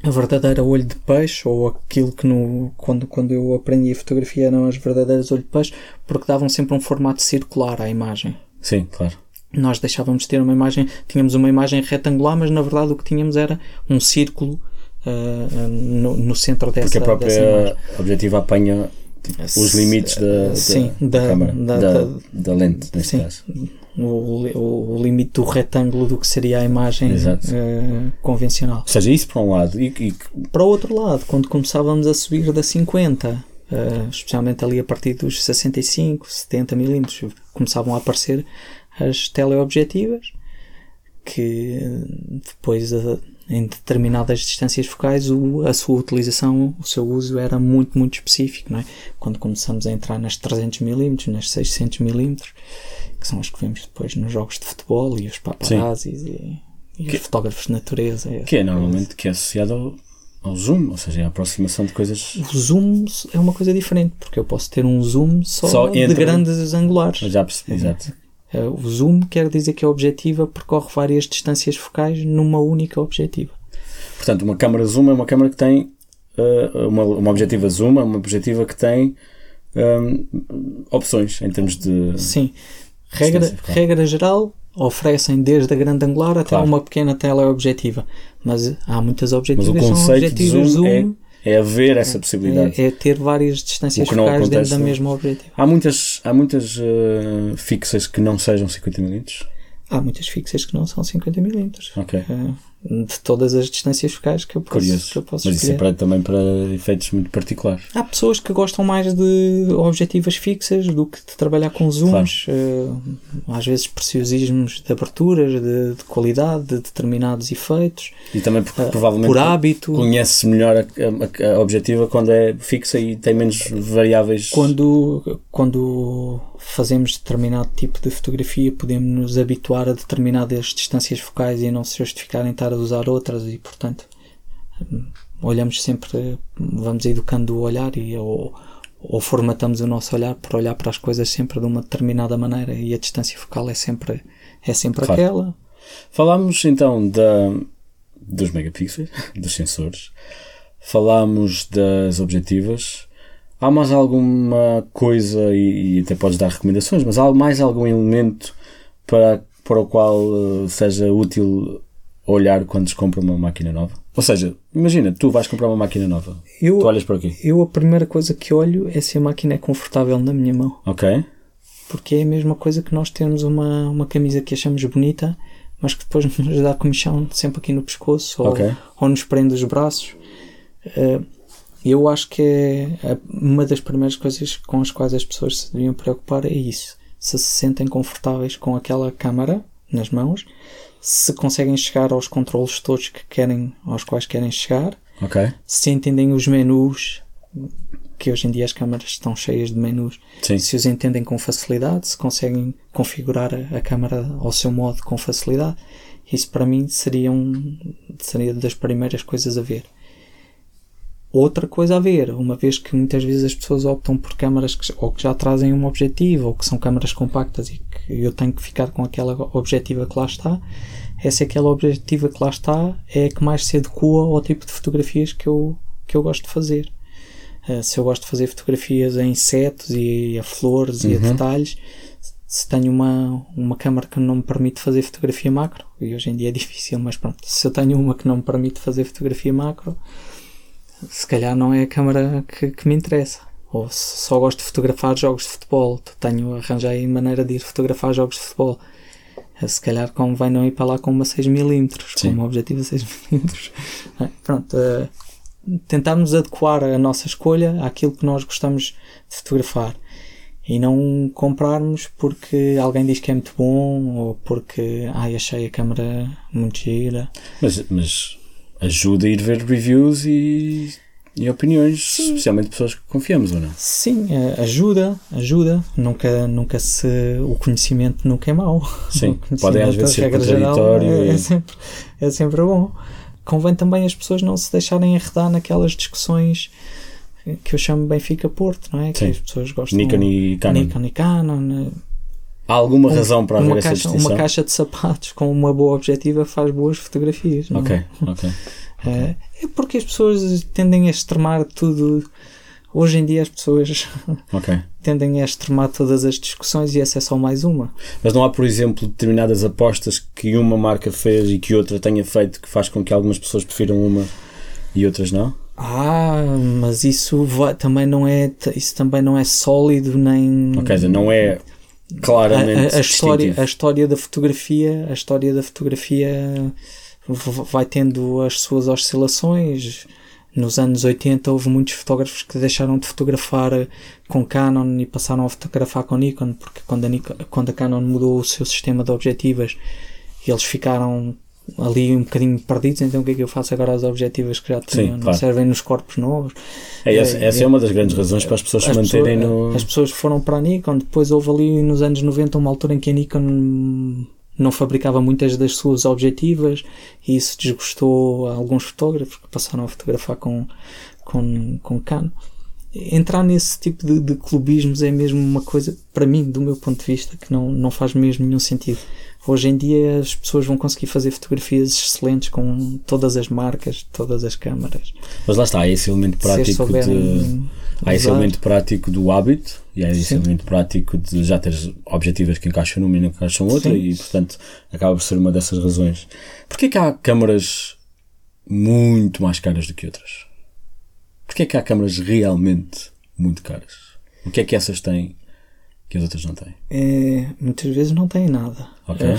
a verdadeira olho de peixe, ou aquilo que no, quando, quando eu aprendi a fotografia eram as verdadeiras olho de peixe, porque davam sempre um formato circular à imagem. Sim, claro. Nós deixávamos de ter uma imagem, tínhamos uma imagem retangular, mas na verdade o que tínhamos era um círculo uh, no, no, centro dessa Porque a própria objetiva apanha tipo, os limites da, sim, da, da, câmara, da, da, da, lente, neste sim, caso o, o, o, limite do retângulo do que seria a imagem uh, convencional. Ou seja, isso para um lado. E, e... Para o outro lado, quando começávamos a subir da 50, uh, especialmente ali a partir dos 65, 70 milímetros, começavam a aparecer as teleobjetivas, que depois uh, em determinadas distâncias focais a sua utilização, o seu uso era muito, muito específico. Não é? Quando começamos a entrar nas 300 milímetros, nas 600 milímetros, que são as que vemos depois nos jogos de futebol e os paparazzis e, e que, os fotógrafos de natureza. Que é normalmente que é associado ao, ao zoom, ou seja, a aproximação de coisas. O zoom é uma coisa diferente, porque eu posso ter um zoom só, só de grandes angulares. Já percebi, exato. É, o zoom quer dizer que a objetiva percorre várias distâncias focais numa única objetiva. Portanto, uma câmara zoom é uma câmara que tem uh, uma, uma objetiva zoom, é uma objetiva que tem um, opções em termos de. Sim. Regra, regra geral, oferecem desde a grande angular até claro. uma pequena tela objetiva. Mas há muitas objetivas Mas o conceito de zoom, zoom é, haver essa possibilidade. É, é ter várias distâncias focais dentro da mesma objetiva. Há muitas, há muitas uh, fixas que não sejam 50 mm? Há muitas fixas que não são 50 mm. Ok. Uh, de todas as distâncias focais que eu posso, Curioso. Que eu posso Mas isso é para, também para efeitos muito particulares. Há pessoas que gostam mais de objetivas fixas do que de trabalhar com zooms, claro. uh, às vezes preciosismos de aberturas, de, de, qualidade, de determinados efeitos. E também porque uh, provavelmente por hábito. conhece melhor a, a, a, objetiva quando é fixa e tem menos variáveis. Quando, quando fazemos determinado tipo de fotografia, podemos nos habituar a determinadas distâncias focais e não se justificar em estar a usar outras e, portanto, olhamos sempre, vamos educando o olhar e ou, ou formatamos o nosso olhar para olhar para as coisas sempre de uma determinada maneira e a distância focal é sempre, é sempre claro. aquela. Falámos então da, dos megapixels, *laughs* dos sensores, falámos das objetivas, Há mais alguma coisa, e, e, até podes dar recomendações, mas há mais algum elemento para, para o qual uh, seja útil olhar quando se compra uma máquina nova? Ou seja, imagina, tu vais comprar uma máquina nova. Eu, tu olhas para quê? eu a primeira coisa que olho é se a máquina é confortável na minha mão. Ok. Porque é a mesma coisa que nós termos uma, uma camisa que achamos bonita, mas que depois *laughs* nos dá comichão sempre aqui no pescoço ou, Ok. ou nos prende os braços. Eh, eu acho que é a- uma das primeiras coisas com as quais as pessoas se deviam preocupar é isso. Se se sentem confortáveis com aquela câmara nas mãos, se conseguem chegar aos controles todos que querem, aos quais querem chegar, Ok. se entendem os menus, que hoje em dia as câmaras estão cheias de menus, Sim. se os entendem com facilidade, se conseguem configurar a, a câmara ao seu modo com facilidade, isso para mim seria, um, seria das primeiras coisas a ver. Outra coisa a ver, uma vez que muitas vezes as pessoas optam por câmaras que, ou que já trazem um objetivo, ou que são câmaras compactas e que eu tenho que ficar com aquela objetiva que lá está, é se aquela objetiva que lá está é a que mais se adequa ao tipo de fotografias que eu, que eu gosto de fazer. Uh, se eu gosto de fazer fotografias a insetos e a flores e a detalhes, se tenho uma, uma câmara que não me permite fazer fotografia macro, e hoje em dia é *laughs* difícil, mas pronto, se eu tenho uma que não me permite fazer fotografia macro, se calhar não é a câmara que, que me interessa. Ou só gosto de fotografar jogos de futebol, tenho arranjei maneira de ir fotografar jogos de futebol. Uh, Se calhar convém não ir para lá com uma 6mm, com Sim. um objetivo a *laughs* 6mm. É, Pronto, uh, tentarmos adequar a nossa escolha àquilo que nós gostamos de fotografar e não comprarmos porque alguém diz que é muito bom ou porque ai, achei a câmera muito gira. Mas, mas ajuda a ir ver reviews e, e opiniões, especialmente de pessoas que confiamos ou não? Sim, eh, ajuda, ajuda. Nunca, nunca se. O conhecimento nunca é mau. Sim, *laughs* O pode às vezes ser contraditório É, e- é sempre, é sempre bom. Convém também as pessoas não se deixarem arredar naquelas discussões que eu chamo Benfica-Porto, não é? Que Sim. as pessoas gostam. Nikon e Canon. Nikon e Canon. Há alguma razão para haver uma essa caixa, distinção? uma caixa de sapatos com uma boa objetiva faz boas fotografias. Não? Ok, ok. É, *laughs* é porque as pessoas tendem a extremar tudo. Hoje em dia as pessoas *laughs* ok. tendem a extremar todas as discussões e essa é só mais uma. Mas não há, por exemplo, determinadas apostas que uma marca fez e que outra tenha feito que faz com que algumas pessoas prefiram uma e outras não? Ah, mas isso vai- também não é isso também não é sólido nem Ok, não é claramente a, a- a história, a história da fotografia, a história da fotografia vai tendo as suas oscilações. Nos anos 80 houve muitos fotógrafos que deixaram de fotografar com Canon e passaram a fotografar com Nikon, porque quando a, Nikon, quando a Canon mudou o seu sistema de objetivas, eles ficaram ali um bocadinho perdidos, então o que é que eu faço agora às objetivas que já tinham? Não claro. servem nos corpos novos? É, essa, É, essa é, é- uma das grandes razões para as pessoas se as manterem pessoas, no. as pessoas foram para a Nikon, depois houve ali nos anos 90 uma altura em que a Nikon não fabricava muitas das suas objetivas e isso desgostou a alguns fotógrafos que passaram a fotografar com, com, com Canon. Entrar nesse tipo de, de clubismos é mesmo uma coisa, para mim, do meu ponto de vista, que não, não faz mesmo nenhum sentido. Hoje em dia as pessoas vão conseguir fazer fotografias excelentes com todas as marcas, todas as câmaras. Mas lá está, há esse elemento prático de. Há esse elemento prático do hábito e há esse Sim. elemento prático de já teres objetivas que encaixam numa e não encaixam outra Sim. e portanto acaba por ser uma dessas razões. Porquê que há câmaras muito mais caras do que outras? Porquê que há câmaras realmente muito caras? O que é que essas têm que as outras não têm? É, muitas vezes não tem nada. Ok? É,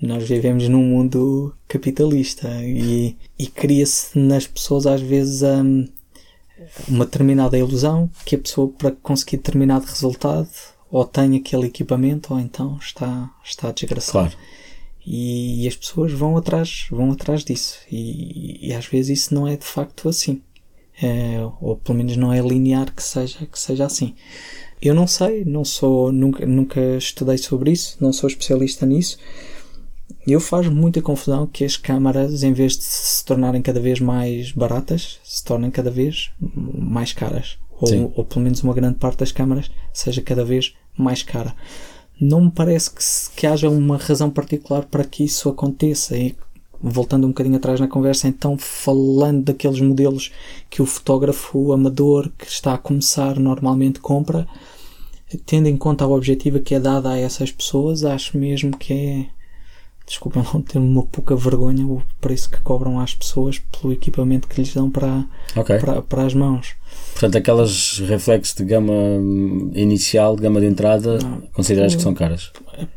nós vivemos num mundo capitalista e, e cria-se nas pessoas às vezes hum, uma determinada ilusão que a pessoa para conseguir determinado resultado ou tem aquele equipamento ou então está, está desgraçado. Claro. E, e as pessoas vão atrás, vão atrás disso. E, e às vezes isso não é de facto assim. É, ou pelo menos não é linear que seja, que seja assim. Eu não sei, não sou, nunca, nunca estudei sobre isso, não sou especialista nisso. Eu faz muita confusão que as câmaras, em vez de se tornarem cada vez mais baratas, se tornem cada vez mais caras. Ou, ou pelo menos uma grande parte das câmaras seja cada vez mais cara. Não me parece que, que haja uma razão particular para que isso aconteça. E, voltando um bocadinho atrás na conversa, então falando daqueles modelos que o fotógrafo amador que está a começar normalmente compra, tendo em conta a objetiva que é dada a essas pessoas, acho mesmo que é desculpem não ter uma pouca vergonha o preço que cobram às pessoas pelo equipamento que lhes dão para, Ok. para, para as mãos. Portanto, aquelas reflexos de gama inicial, de gama de entrada, Não. consideras que são caras?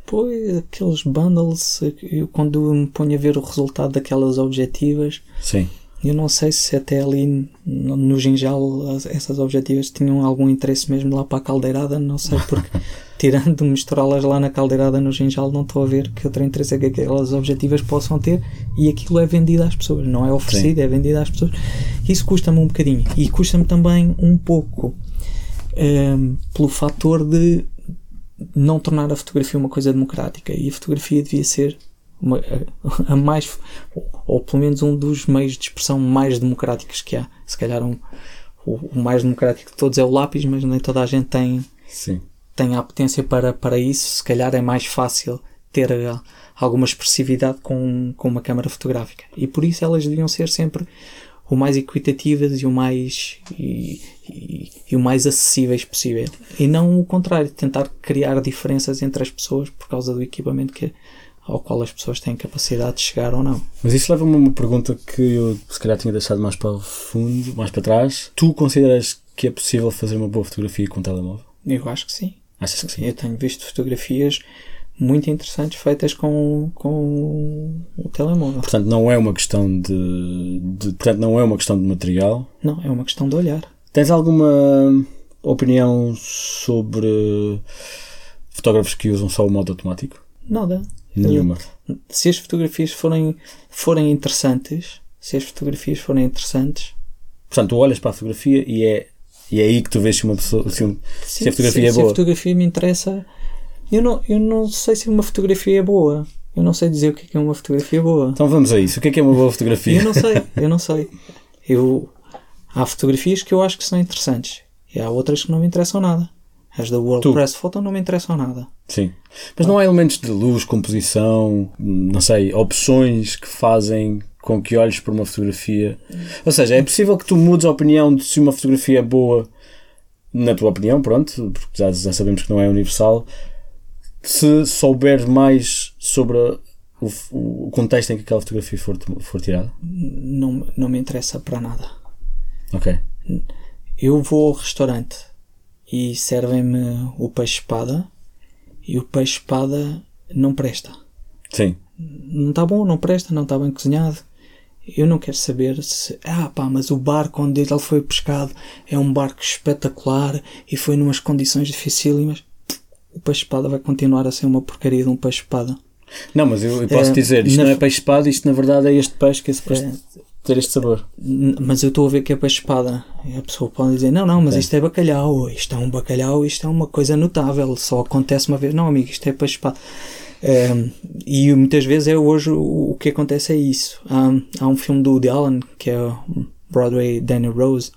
Pois, aqueles bundles, eu, quando me ponho a ver o resultado daquelas objetivas, Sim. eu não sei se até ali no, Ginjal as- essas objetivas tinham algum interesse mesmo lá para a caldeirada, não sei, porque *laughs* tirando misturá-las lá na caldeirada no Ginjal, não estou a ver que outro interesse é que aquelas objetivas possam ter e aquilo é vendido às pessoas, não é oferecido, é vendido às pessoas. Isso custa-me um bocadinho. E custa-me também um pouco ehm, pelo fator de não tornar a fotografia uma coisa democrática. E a fotografia devia ser uma, a, a mais ou, ou pelo menos um dos meios de expressão mais democráticos que há. Se calhar um, o, o mais democrático de todos é o lápis mas nem toda a gente tem Sim. Tem a potência para, para isso se calhar é mais fácil ter eh, alguma expressividade com, com uma câmara fotográfica e por isso elas deviam ser sempre o mais equitativas e o mais e, e- e o mais acessíveis possível e não o contrário tentar criar diferenças entre as pessoas por causa do equipamento que ao qual as pessoas têm capacidade de chegar ou não Mas isso leva-me a uma pergunta que eu se calhar tinha deixado mais para o fundo, mais para trás. Tu consideras que é possível fazer uma boa fotografia com um telemóvel? eu acho que sim Que sim? eu tenho visto fotografias muito interessantes feitas com, com o telemóvel Portanto, não é uma questão de, de- Portanto, não é uma questão de material. não é uma questão de olhar Tens alguma opinião sobre fotógrafos que usam só o modo automático? nada Nenhuma. se as fotografias forem, forem interessantes, se as fotografias forem interessantes, Portanto, tu olhas para a fotografia e é, e é aí que tu vês se uma pessoa. Se, um- se a fotografia se, é se a boa. fotografia me interessa, eu não, eu não sei se uma fotografia é boa. Eu não sei dizer o que é que é uma fotografia boa. Então vamos a isso. O que é que é uma boa fotografia? Eu não sei, *laughs* eu não sei. Eu, há fotografias que eu acho que são interessantes e há outras que não me interessam nada. As da World. Press Photo não me interessam nada. Sim. Mas não há elementos de luz, composição, não sei, opções que fazem com que olhes para uma fotografia. Ou seja, é possível que tu mudes a opinião de se uma fotografia é boa, na tua opinião, pronto, porque já, já sabemos que não é universal, se souberes mais sobre o, o contexto em que aquela fotografia for, for tirada. Não, não me interessa para nada. Ok. Eu vou ao restaurante e servem-me o peixe-espada e o peixe-espada não presta. Sim. Não está bom, não presta, não está bem cozinhado. Eu não quero saber se. Ah, pá, mas o barco onde ele foi pescado é um barco espetacular e foi numas condições dificílimas. O peixe-espada vai continuar a ser uma porcaria de um peixe-espada. Não, mas eu, eu posso É, dizer, isto na- não é peixe-espada, isto na verdade é este peixe que é suposto ter este sabor. Mas eu estou a ver que é peixe-espada. E A pessoa pode dizer: Não, não, mas Ok. isto é bacalhau. Isto é um bacalhau, isto é uma coisa notável. Só acontece uma vez. Não, amigo, isto é peixe-espada. E muitas vezes é hoje o, o que acontece é isso. Há, há um filme do Woody Allen que é o Broadway Danny Rose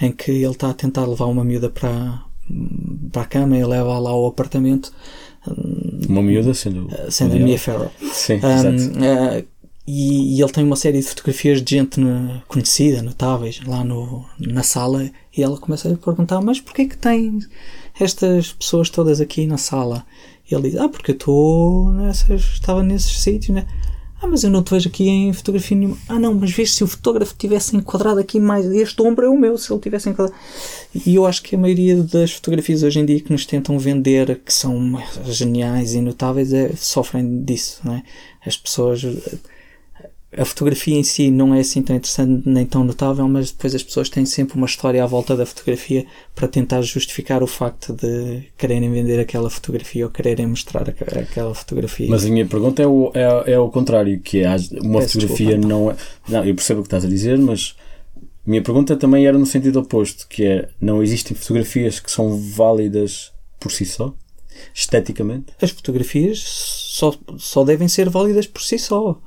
em que ele está a tentar levar uma miúda para, para a cama e leva lá ao apartamento Uma miúda sendo. sendo a. Mia Farrow. Sim, Um, eh, e, e ele tem uma série de fotografias de gente no- conhecida, notáveis, lá no, na sala, e ela começa a perguntar: Mas porquê que tem estas pessoas todas aqui na sala? Ele diz: Ah, porque eu estou nessas, estava nesses sítios, né? Ah, mas eu não te vejo aqui em fotografia nenhuma. Ah, não, mas vês se o fotógrafo tivesse enquadrado aqui mais. Este ombro é o meu, se ele tivesse enquadrado. E eu acho que a maioria das fotografias hoje em dia que nos tentam vender, que são geniais e notáveis, é, sofrem disso, não é? As pessoas. A fotografia em si não é assim tão interessante nem tão notável, mas depois as pessoas têm sempre uma história à volta da fotografia para tentar justificar o facto de quererem vender aquela fotografia ou quererem mostrar aquela fotografia. Mas a minha pergunta é o, é, é o contrário, que é uma Peço fotografia desculpa. não é. Não, eu percebo o que estás a dizer, mas a minha pergunta também era no sentido oposto, que é não existem fotografias que são válidas por si só, esteticamente. as fotografias só, só devem ser válidas por si só.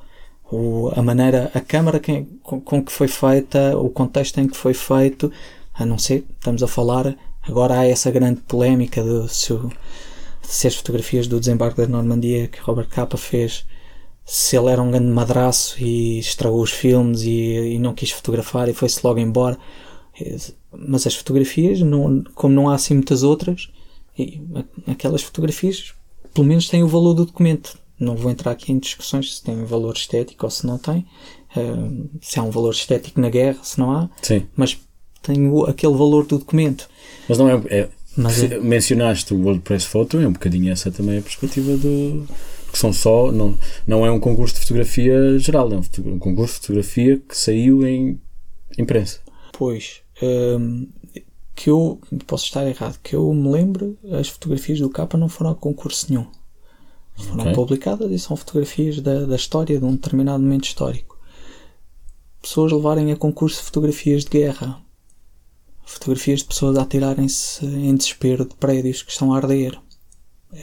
O, a maneira, a câmara com, com que foi feita, o contexto em que foi feito, a não ser, estamos a falar, agora há essa grande polémica de se, o- se as fotografias do desembarque da Normandia que Robert Capa fez, se ele era um grande madraço e estragou os filmes e, e não quis fotografar e foi-se logo embora. Mas as fotografias, não, como não há assim muitas outras, aquelas fotografias pelo menos têm o valor do documento. Não vou entrar aqui em discussões se tem valor estético ou se não tem, uh, se há um valor estético na guerra, se não há, Sim. mas tem o, aquele valor do documento. Mas não é. é Mas é- Mencionaste o WordPress Photo, é um bocadinho essa também a perspectiva do. que são só. Não, não é um concurso de fotografia geral, é um, um concurso de fotografia que saiu em imprensa. Pois, hum, que eu posso estar errado, que eu me lembro, as fotografias do capa não foram a concurso nenhum. Foram Ok. publicadas e são fotografias da, da história de um determinado momento histórico. Pessoas levarem a concurso fotografias de guerra, fotografias de pessoas a atirarem-se em desespero de prédios que estão a arder.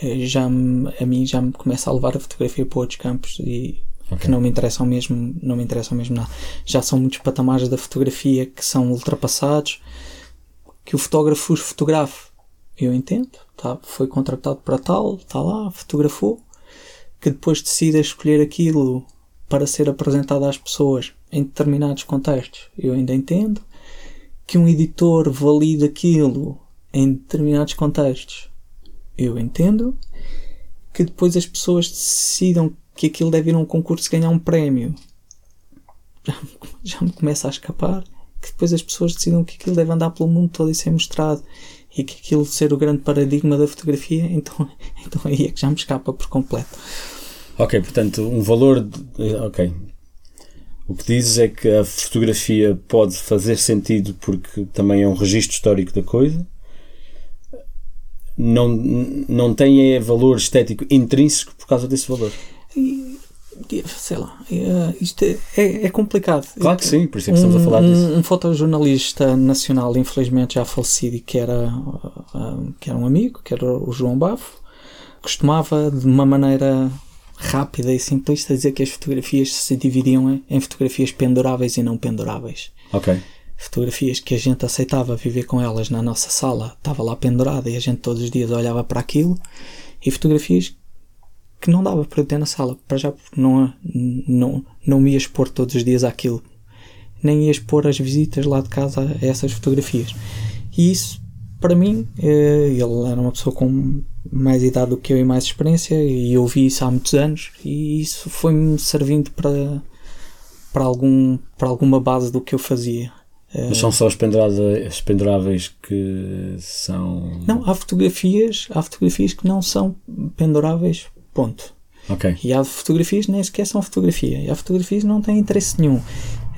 Eh, Já me- a mim já me começa a levar a fotografia para outros campos e Ok. que não me interessam mesmo, não me interessam mesmo nada. Já são muitos patamares da fotografia que são ultrapassados, que o fotógrafo os fotografe. Eu entendo, tá, foi contratado para tal, está lá, fotografou, que depois decida escolher aquilo para ser apresentado às pessoas em determinados contextos. Eu ainda entendo que um editor valide aquilo em determinados contextos. Eu entendo que depois as pessoas decidam que aquilo deve ir a um concurso ganhar um prémio. Já, *laughs* me- já me começa a escapar que depois as pessoas decidam que aquilo deve andar pelo mundo todo e ser mostrado e que aquilo ser o grande paradigma da fotografia, *laughs* então, então aí é que já me escapa por completo. Ok, portanto, um valor. De, ok. O que dizes é que a fotografia pode fazer sentido porque também é um registro histórico da coisa. Não, não tem é valor estético intrínseco por causa desse valor. E, sei lá, é, isto é, é, é complicado. Claro que sim, por isso é que estamos a falar um, disso. Um fotojornalista nacional, infelizmente já falecido, e que era, ah, que era um amigo, que era o João Bafo, costumava de uma maneira rápida e simplista dizer que as fotografias se dividiam em, em fotografias penduráveis e não penduráveis. Ok. Fotografias que a gente aceitava viver com elas na nossa sala, estava lá pendurada e a gente todos os dias olhava para aquilo, e fotografias que não dava para eu ter na sala, para já porque não, não, não me ia expor todos os dias àquilo, nem ia expor as visitas lá de casa a essas fotografias. E isso, para mim, eh, ele era uma pessoa com mais idade do que eu e mais experiência, e eu vi isso há muitos anos, e isso foi-me servindo para, para, algum, para alguma base do que eu fazia. Mas são só as penduráveis que são. Não, há fotografias, há fotografias que não são penduráveis, ponto. Ok. E há fotografias nem sequer são fotografia. E há fotografias que não têm interesse nenhum.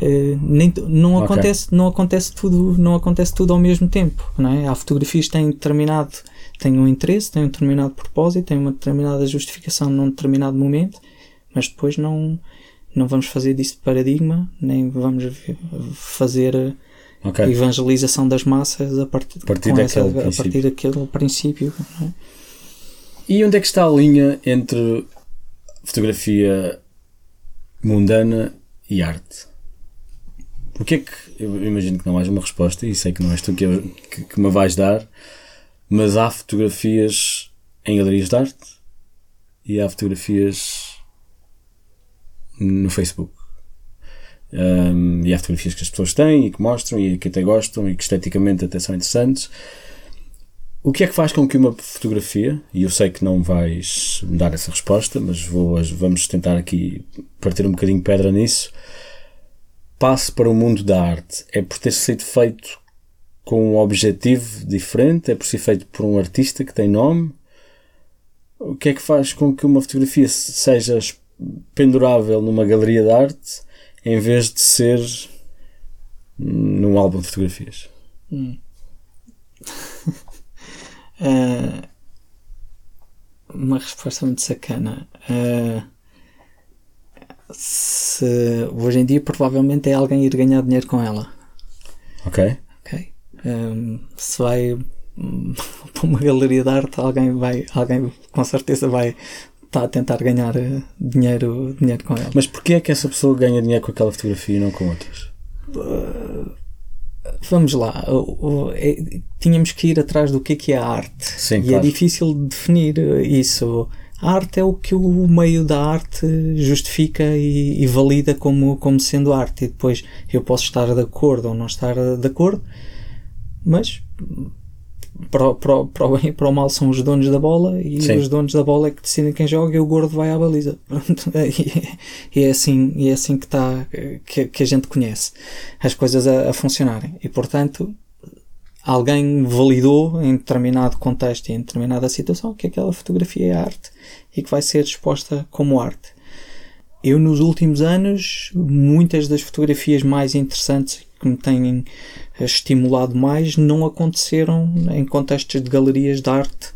Eh, nem, não, acontece, não, acontece tudo, não acontece tudo ao mesmo tempo. Não é? Há fotografias que têm determinado têm um interesse, têm um determinado propósito, têm uma determinada justificação num determinado momento, mas depois não, não vamos fazer disso paradigma, nem vamos fazer eh, Ok. evangelização das massas a partir, partir com essa- daquele a partir daquele princípio. não é? E onde é que está a linha entre fotografia mundana e arte? Porque é que, eu imagino que não haja uma resposta, e sei que não és tu que, que, que me vais dar, mas há fotografias em galerias de arte e há fotografias no Facebook. Um, e há fotografias que as pessoas têm e que mostram e que até gostam e que esteticamente até são interessantes. O que é que faz com que uma fotografia, e eu sei que não vais dar essa resposta, mas vou, vamos tentar aqui partir um bocadinho pedra nisso, passe para o mundo da arte? É por ter sido feito com um objetivo diferente? É por ser feito por um artista que tem nome? O que é que faz com que uma fotografia seja pendurável numa galeria de arte em vez de ser num álbum de fotografias? Ah, uma resposta muito sacana. Ah, se hoje em dia provavelmente é alguém ir ganhar dinheiro com ela. Ok? Ok? Ahm, se vai hum, *laughs* para uma galeria de arte, alguém vai, alguém com certeza vai estar a tentar ganhar eh, dinheiro, dinheiro com ela. Mas porquê é que essa pessoa ganha dinheiro com aquela fotografia e não com outras? Vamos lá, é- tínhamos que ir atrás do que é que é a arte. Sim, e claro. é difícil definir isso. A arte é o que o meio da arte justifica e, e valida como, como sendo arte. E depois eu posso estar de acordo ou não estar de acordo, mas para, para, para o bem e para o mal são os donos da bola e Sim. os donos da bola é que decidem quem joga e o gordo vai à baliza. *laughs* e, é assim, e é assim que, tá, que, que a gente conhece as coisas a, a funcionarem. E portanto, alguém validou em determinado contexto e em determinada situação que aquela fotografia é arte e que vai ser exposta como arte. Eu, nos últimos anos, muitas das fotografias mais interessantes que me têm estimulado mais não aconteceram em contextos de galerias de arte,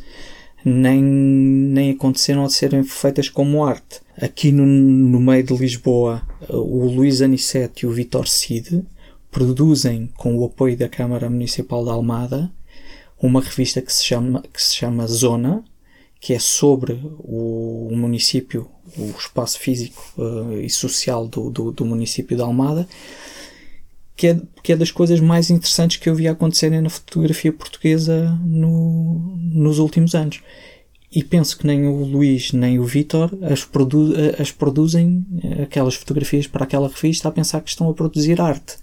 nem, nem aconteceram a serem feitas como arte. Aqui no, no meio de Lisboa, o Luís Anissete e o Vitor Cid produzem, com o apoio da Câmara Municipal de Almada, uma revista que se chama, que se chama Zona, que é sobre o município, o espaço físico uh, e social do, do, do, município de Almada, que é, que é das coisas mais interessantes que eu vi acontecerem na fotografia portuguesa no, nos últimos anos. E penso que nem o Luís nem o Vitor as, produ as produzem, aquelas fotografias para aquela revista, a pensar que estão a produzir arte.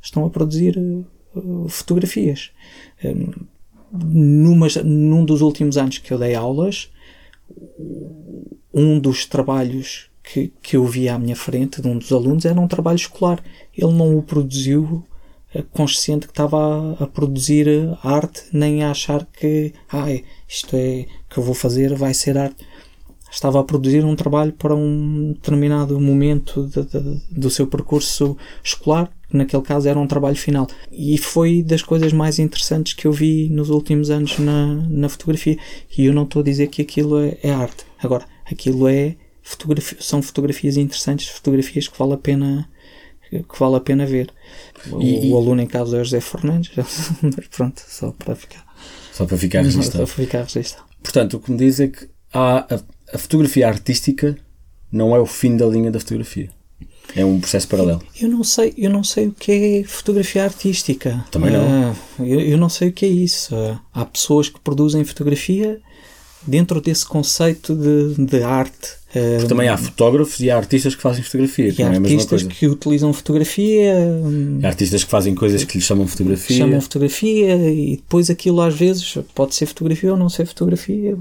Estão a produzir uh, fotografias. Um, numas, num dos últimos anos que eu dei aulas, um dos trabalhos que, que eu vi à minha frente de um dos alunos era um trabalho escolar. Ele não o produziu eh, consciente que estava a, a, produzir arte, nem a achar que ah, isto é que eu vou fazer vai ser arte. Estava a produzir um trabalho para um determinado momento de, de, do seu percurso escolar, que naquele caso era um trabalho final. E foi das coisas mais interessantes que eu vi nos últimos anos na, na fotografia. E eu não estou a dizer que aquilo é, é arte. Agora, aquilo é fotografia, são fotografias interessantes, fotografias que vale a pena que vale a pena ver. O, e, o aluno em caso é José Fernandes, *laughs* pronto, só para ficar. Só para ficar registado. Só para ficar registado. Portanto, o que me diz é que há a, a, fotografia artística não é o fim da linha da fotografia. É um processo paralelo. Eu não sei, eu não sei o que é fotografia artística. Também não. Uh, eu, eu não sei o que é isso. Uh, há pessoas que produzem fotografia dentro desse conceito de, de arte. Porque também há fotógrafos e há artistas que fazem fotografia. E há é artistas que utilizam fotografia. Há artistas que fazem coisas que lhes chamam fotografia. Chamam fotografia e depois aquilo às vezes pode ser fotografia ou não ser fotografia.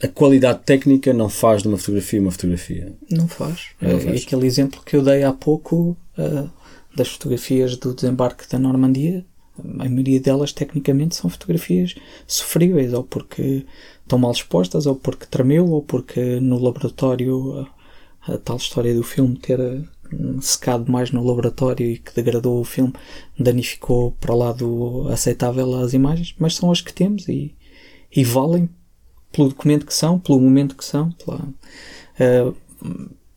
A qualidade técnica não faz de uma fotografia uma fotografia. Não faz. Não é, faz. aquele exemplo que eu dei há pouco uh, das fotografias do desembarque da Normandia a maioria delas tecnicamente são fotografias sofríveis, ou porque estão mal expostas, ou porque tremeu, ou porque no laboratório a, a tal história do filme ter hum, secado mais no laboratório e que degradou o filme, danificou para o lado aceitável as imagens, mas são as que temos e, e valem pelo documento que são, pelo momento que são. Pela, uh,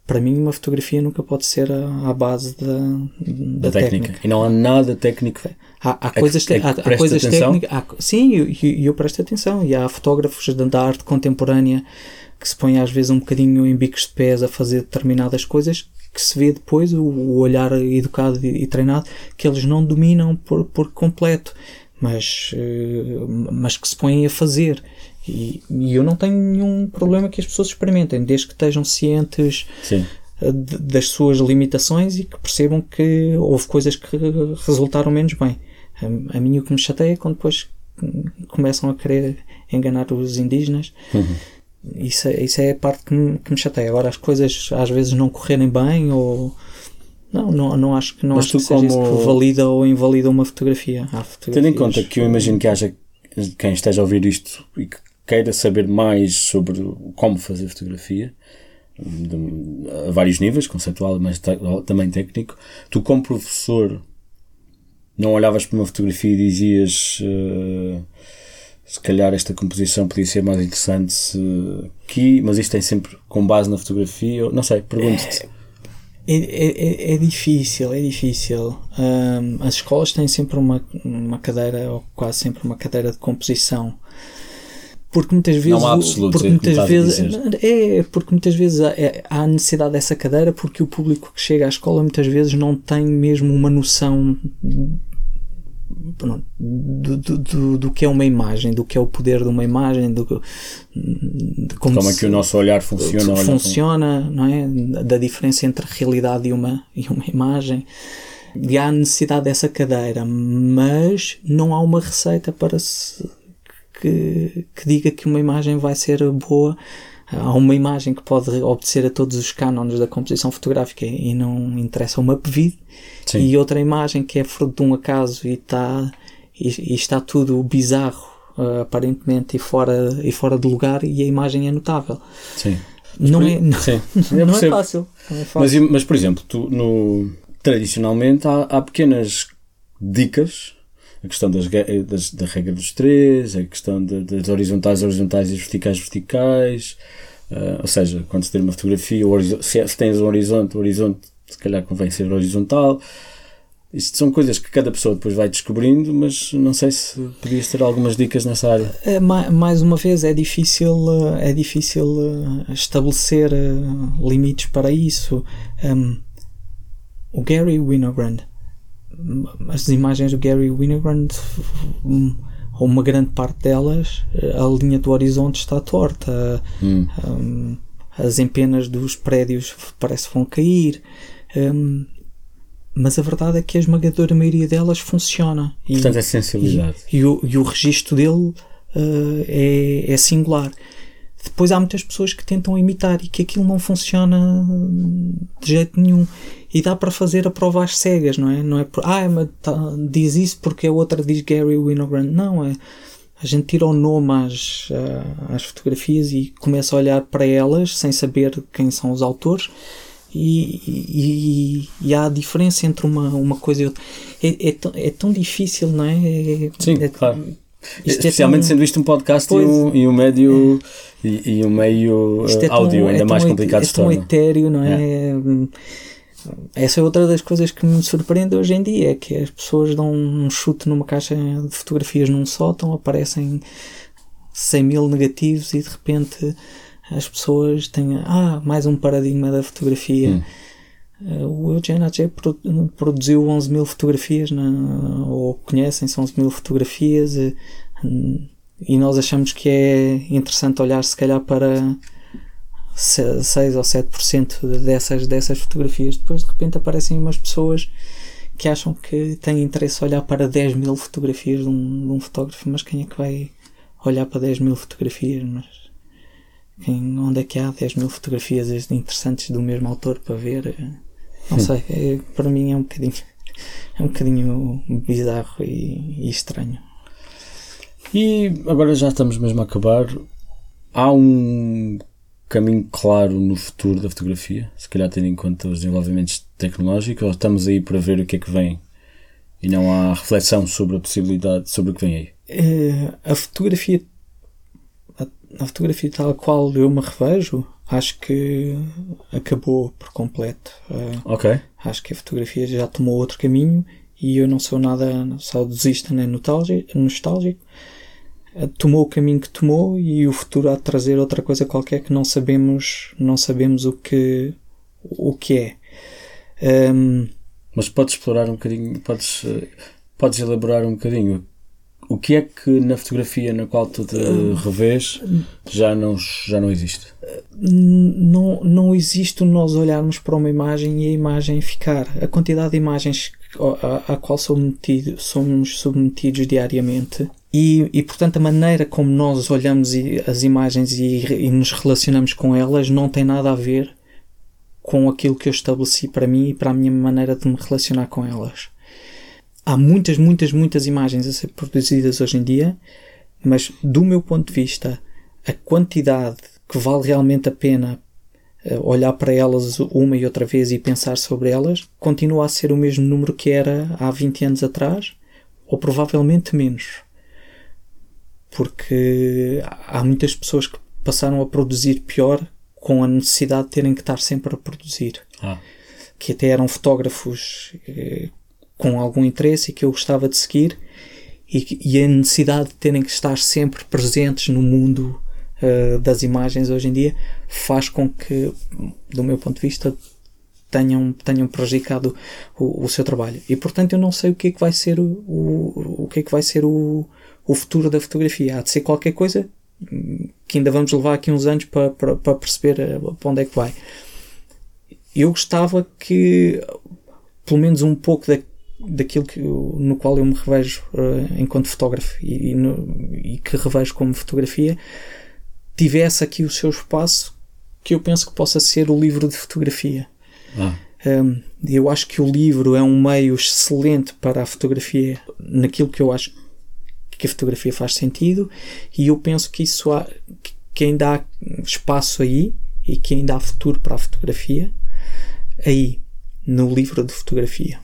para mim, uma fotografia nunca pode ser à base da, da, da técnica. técnica. E não há nada técnico. Há, há coisas, é que, é há, há coisas técnicas. Há, sim, e eu, eu presto atenção. E há fotógrafos da arte contemporânea que se põem às vezes um bocadinho em bicos de pés a fazer determinadas coisas que se vê depois o, o olhar educado e, e, treinado que eles não dominam por, por completo, mas, uh, mas que se põem a fazer. E, e, eu não tenho nenhum problema que as pessoas experimentem, desde que estejam cientes. Eh, das suas limitações e que percebam que houve coisas que resultaram menos bem. A, a mim o que me chateia é quando depois começam a querer enganar os indígenas. Uhum. Isso, é, isso é a parte que me, que me chateia. Agora, as coisas às vezes não correrem bem ou. Não, não, não acho que, não acho que seja isso que valida ou invalida uma fotografia. Tendo em conta que eu imagino que haja quem esteja a ouvir isto e que queira saber mais sobre como fazer fotografia, de, a vários níveis, conceptual, mas também técnico, tu como professor não olhavas para uma fotografia e dizias uh, se calhar esta composição podia ser mais interessante aqui, mas isto tem sempre com base na fotografia, não sei, pergunto-te. É, é, é, é, difícil, é difícil. Um, as escolas têm sempre uma, uma cadeira, ou quase sempre uma cadeira de composição porque muitas vezes não há absolutos, porque é muitas vezes é porque muitas vezes há, é, há necessidade dessa cadeira porque o público que chega à escola muitas vezes não tem mesmo uma noção do, do, do, do, que é uma imagem, do que é o poder de uma imagem, do, de como, como é que o nosso olhar funciona, funciona, não é? Da diferença entre realidade e uma, e uma imagem. E há necessidade dessa cadeira, mas não há uma receita para se, que, que diga que uma imagem vai ser boa. Há uma imagem que pode obedecer a todos os cânones da composição fotográfica e não interessa uma PVID, e outra imagem que é fruto de um acaso e está, e, e está tudo bizarro uh, aparentemente e fora, e fora de lugar e a imagem é notável. Sim. Não, é, não, Sim. *laughs* não, é fácil, não é fácil. Mas, mas, por exemplo, tu, no, tradicionalmente há, há pequenas dicas a questão das, das, da regra dos três, a questão de, das horizontais, horizontais e verticais, verticais. Uh, ou seja, quando se tem uma fotografia, se, é, se tens um horizonte, o horizonte se calhar convém ser horizontal. Isto são coisas que cada pessoa depois vai descobrindo, mas não sei se podias ter algumas dicas nessa área. É, mais uma vez, é difícil, é difícil estabelecer limites para isso. Um, o Gary Winogrand as imagens do Gary Winogrand, uma grande parte delas, a linha do horizonte está torta, hum. um, as empenas dos prédios parece que vão cair. Um, mas a verdade é que a esmagadora maioria delas funciona. Portanto, é sensibilidade. E, e, o, e o registro dele uh, é, é singular. Depois há muitas pessoas que tentam imitar e que aquilo não funciona de jeito nenhum. E dá para fazer a prova às cegas, não é? Não é por, ah, mas tá, diz isso porque a outra diz Gary Winogrand. Não, é. A gente tira o nome às, às fotografias e começa a olhar para elas sem saber quem são os autores. E, e, e, há a diferença entre uma, uma coisa e outra. É, é, tão, é tão difícil, não é? é Sim, é, claro. Isto Especialmente é tão... sendo isto um podcast e um, e um médio é. e, e, um meio uh, áudio ainda mais complicado de tornar. É tão etéreo, não é? Essa é outra das coisas que me surpreende hoje em dia, é que as pessoas dão um chute numa caixa de fotografias num sótão, aparecem 100 mil negativos e de repente as pessoas têm ah, mais um paradigma da fotografia. Hum. Uh, o Eugene H. produziu 11 mil fotografias, na, ou conhecem-se 11 mil fotografias, e, e nós achamos que é interessante olhar se calhar para 6 ou 7% dessas, dessas fotografias. Depois de repente aparecem umas pessoas que acham que têm interesse olhar para 10 mil fotografias de um, de um, fotógrafo, mas quem é que vai olhar para 10 mil fotografias? Mas onde é que há 10 mil fotografias interessantes do mesmo autor para ver? Não sei, é, para mim é um bocadinho, *laughs* é um bocadinho bizarro e, e estranho. E agora já estamos mesmo a acabar. Há um caminho claro no futuro da fotografia, se calhar tendo em conta os desenvolvimentos tecnológicos, ou estamos aí para ver o que é que vem e não há reflexão sobre a possibilidade, sobre o que vem aí? É, a fotografia, a, a, fotografia tal qual eu me revejo, acho que acabou por completo. Uh, ok. Acho que a fotografia já tomou outro caminho e eu não sou nada saudosista nem nostálgico. nostálgico tomou o caminho que tomou e o futuro há de trazer outra coisa qualquer que não sabemos, não sabemos o que, o que é. Um, Mas podes explorar um bocadinho, podes, podes elaborar um bocadinho. O que é que na fotografia na qual tu te revês já não, já não existe? Não, não existe nós olharmos para uma imagem e a imagem ficar. A quantidade de imagens à, qual somos submetidos diariamente e, e, portanto, a maneira como nós olhamos as imagens e, e, nos relacionamos com elas não tem nada a ver com aquilo que eu estabeleci para mim e para a minha maneira de me relacionar com elas. Há muitas, muitas, muitas imagens a ser produzidas hoje em dia, mas do meu ponto de vista, a quantidade que vale realmente a pena eh, olhar para elas uma e outra vez e pensar sobre elas continua a ser o mesmo número que era há 20 anos atrás, ou provavelmente menos porque há muitas pessoas que passaram a produzir pior com a necessidade de terem que estar sempre a produzir. Ah. Que até eram fotógrafos eh, com algum interesse e que eu gostava de seguir, e, e, a necessidade de terem que estar sempre presentes no mundo uh, das imagens hoje em dia faz com que, do meu ponto de vista, tenham, tenham prejudicado o, o, seu trabalho. E portanto eu não sei o que é que vai ser o, o, o que é que vai ser o, o futuro da fotografia. Há de ser qualquer coisa que ainda vamos levar aqui uns anos para, para, para perceber eh, para onde é que vai. Eu gostava que pelo menos um pouco da, daquilo que, no qual eu me revejo uh, enquanto fotógrafo e, e, no, e, que revejo como fotografia, tivesse aqui o seu espaço que eu penso que possa ser o livro de fotografia. Ah. Um, eu acho que o livro é um meio excelente para a fotografia, naquilo que eu acho que a fotografia faz sentido, e eu penso que isso há, que ainda há espaço aí e que ainda há futuro para a fotografia aí no livro de fotografia.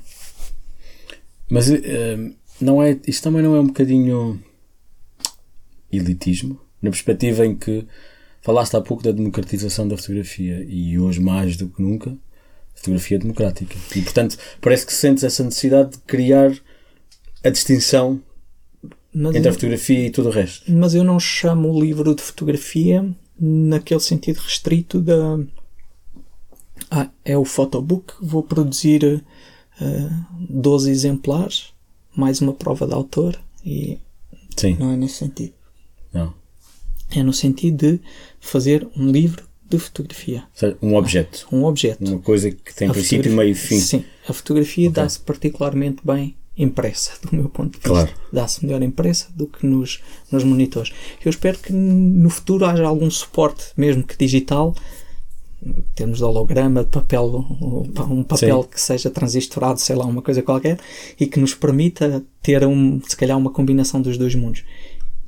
Mas uh, não é, isto também não é um bocadinho elitismo? Na perspectiva em que falaste há pouco da democratização da fotografia e hoje mais do que nunca fotografia democrática. E portanto parece que sentes essa necessidade de criar a distinção mas entre eu, a fotografia e tudo o resto. Mas eu não chamo o livro de fotografia naquele sentido restrito da. Ah, é o photobook, vou produzir uh, eh, 12 exemplares, mais uma prova de autor e Sim. não é nesse sentido. Não. É no sentido de fazer um livro de fotografia. Um objeto. Um objeto. Uma coisa que tem a princípio, meio e fim. Sim. A fotografia okay. dá-se particularmente bem impressa, *laughs* do meu ponto de vista. Claro. Dá-se melhor impressa do que nos, nos monitores. Eu espero que no futuro haja algum suporte, mesmo que digital, termos de holograma, de papel, um papel Sim. que seja transistorado, sei lá, uma coisa qualquer, e que nos permita ter, um, se calhar, uma combinação dos dois mundos.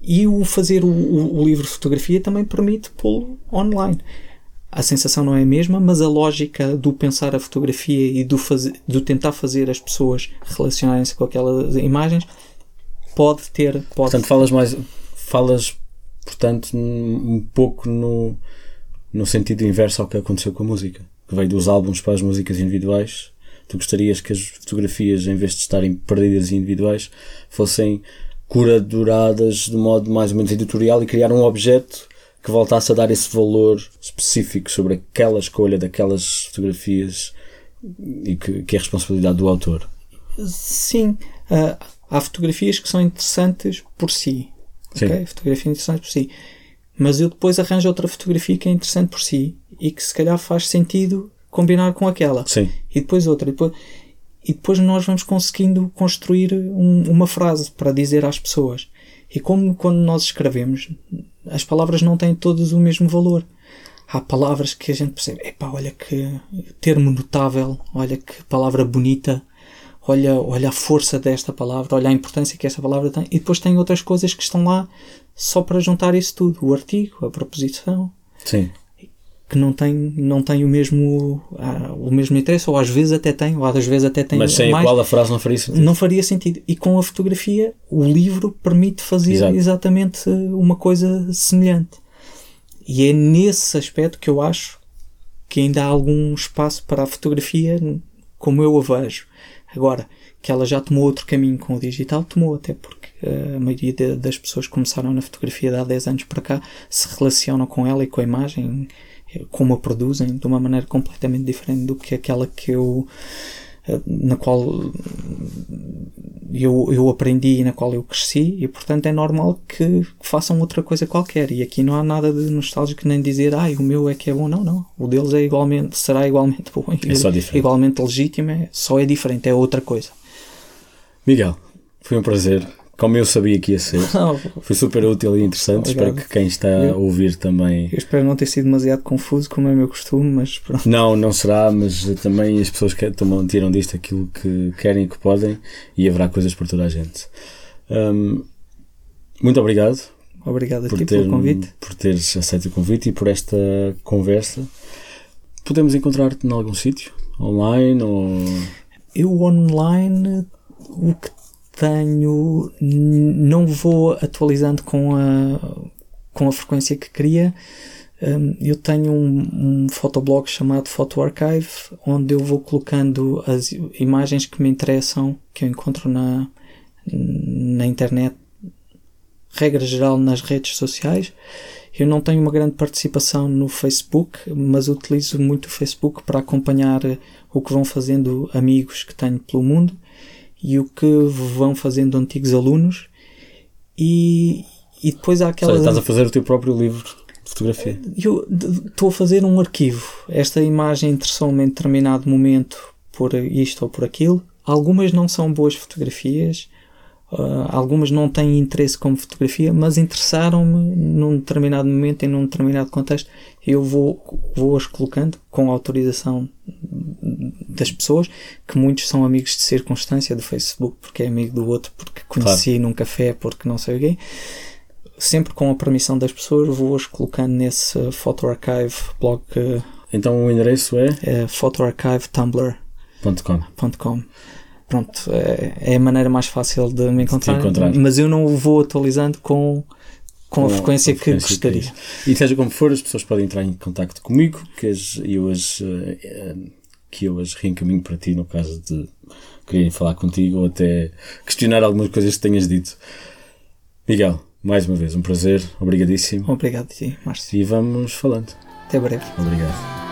E o fazer o, o, o livro de fotografia também permite pô-lo online a sensação não é a mesma, mas a lógica do pensar a fotografia e do, fazer, do tentar fazer as pessoas relacionarem-se com aquelas imagens pode ter. Pode portanto, falas mais. Falas, portanto, um pouco no, no sentido inverso ao que aconteceu com a música, que veio dos álbuns para as músicas individuais. Tu gostarias que as fotografias, em vez de estarem perdidas e individuais, fossem curadoradas de modo mais ou menos editorial e criar um objeto que voltasse a dar esse valor específico sobre aquela escolha daquelas fotografias e que, que é a responsabilidade do autor. Sim, uh, há fotografias que são interessantes por si. Sim. Okay? Fotografias interessantes por si. Mas eu depois arranjo outra fotografia que é interessante por si e que se calhar faz sentido combinar com aquela. Sim. E depois outra. E depois, e depois nós vamos conseguindo construir um, uma frase para dizer às pessoas. E como quando nós escrevemos, as palavras não têm todas o mesmo valor. Há palavras que a gente percebe, epá, olha que termo notável, olha que palavra bonita, olha, olha a força desta palavra, olha a importância que esta palavra tem. E depois tem outras coisas que estão lá só para juntar isso tudo. O artigo, a proposição. Sim que não tem, não tem o mesmo ah, o mesmo interesse, ou às vezes até tem, ou às vezes até tem Mas sem mais, a qual a frase não faria sentido. Não faria sentido. E com a fotografia, o livro permite fazer Exato. exatamente uma coisa semelhante. E é nesse aspecto que eu acho que ainda há algum espaço para a fotografia como eu a vejo. Agora, que ela já tomou outro caminho com o digital, tomou até porque a maioria de, das pessoas que começaram na fotografia de há 10 anos para cá se relacionam com ela e com a imagem como a produzem de uma maneira completamente diferente do que aquela que eu eh, na qual eu, eu aprendi e na qual eu cresci e portanto é normal que façam outra coisa qualquer. E aqui não há nada de nostálgico nem dizer ai o meu é que é bom, não, não. O deles é igualmente, será igualmente *laughs* bom é igualmente legítimo, é, só é diferente, é outra coisa. Miguel, foi um prazer como eu sabia que ia ser. *laughs* Foi super útil e interessante. Obrigado. Espero que quem está eu, a ouvir também. Eu espero não ter sido demasiado confuso, como é o meu costume, mas pronto. Não, não será, mas também as pessoas que tomam, tiram disto aquilo que querem e que podem e haverá coisas por toda a gente. Um, muito obrigado. Obrigado a por ti ter, pelo convite. Por teres aceito o convite e por esta conversa. Podemos encontrar-te em algum sítio? Online ou. Eu online o que tenho. Não vou atualizando com a, com a frequência que queria. Um, eu tenho um, um fotoblog chamado Photo Archive, onde eu vou colocando as imagens que me interessam, que eu encontro na, na internet, regra geral nas redes sociais. Eu não tenho uma grande participação no Facebook, mas utilizo muito o Facebook para acompanhar o que vão fazendo amigos que tenho pelo mundo e o que vão fazendo antigos alunos e, e depois há aquela. estás a fazer o teu próprio livro de fotografia. Eu estou a fazer um arquivo. Esta imagem interessou-me em determinado momento por isto ou por aquilo. Algumas não são boas fotografias, uh, algumas não têm interesse como fotografia, mas interessaram-me num determinado momento, em num determinado contexto. Eu vou, vou-as colocando com autorização das pessoas, que muitos são amigos de circunstância do Facebook, porque é amigo do outro, porque conheci claro. num café, porque não sei o quê sempre com a permissão das pessoas, vou-as colocando nesse Photo Archive blog. Então o endereço é? É photoarchivetumblr.com. Pronto, é, é, a maneira mais fácil de me encontrar, encontrar. mas eu não o vou atualizando com, com, a frequência, que gostaria. Que e seja como for, as pessoas podem entrar em contato comigo, que as, eu as, uh, que eu as reencaminho para ti no caso de quererem falar contigo ou até questionar algumas coisas que tenhas dito. Miguel, mais uma vez, um prazer. Obrigadíssimo. Obrigado a ti, Márcio. E vamos falando. Até breve. Obrigado.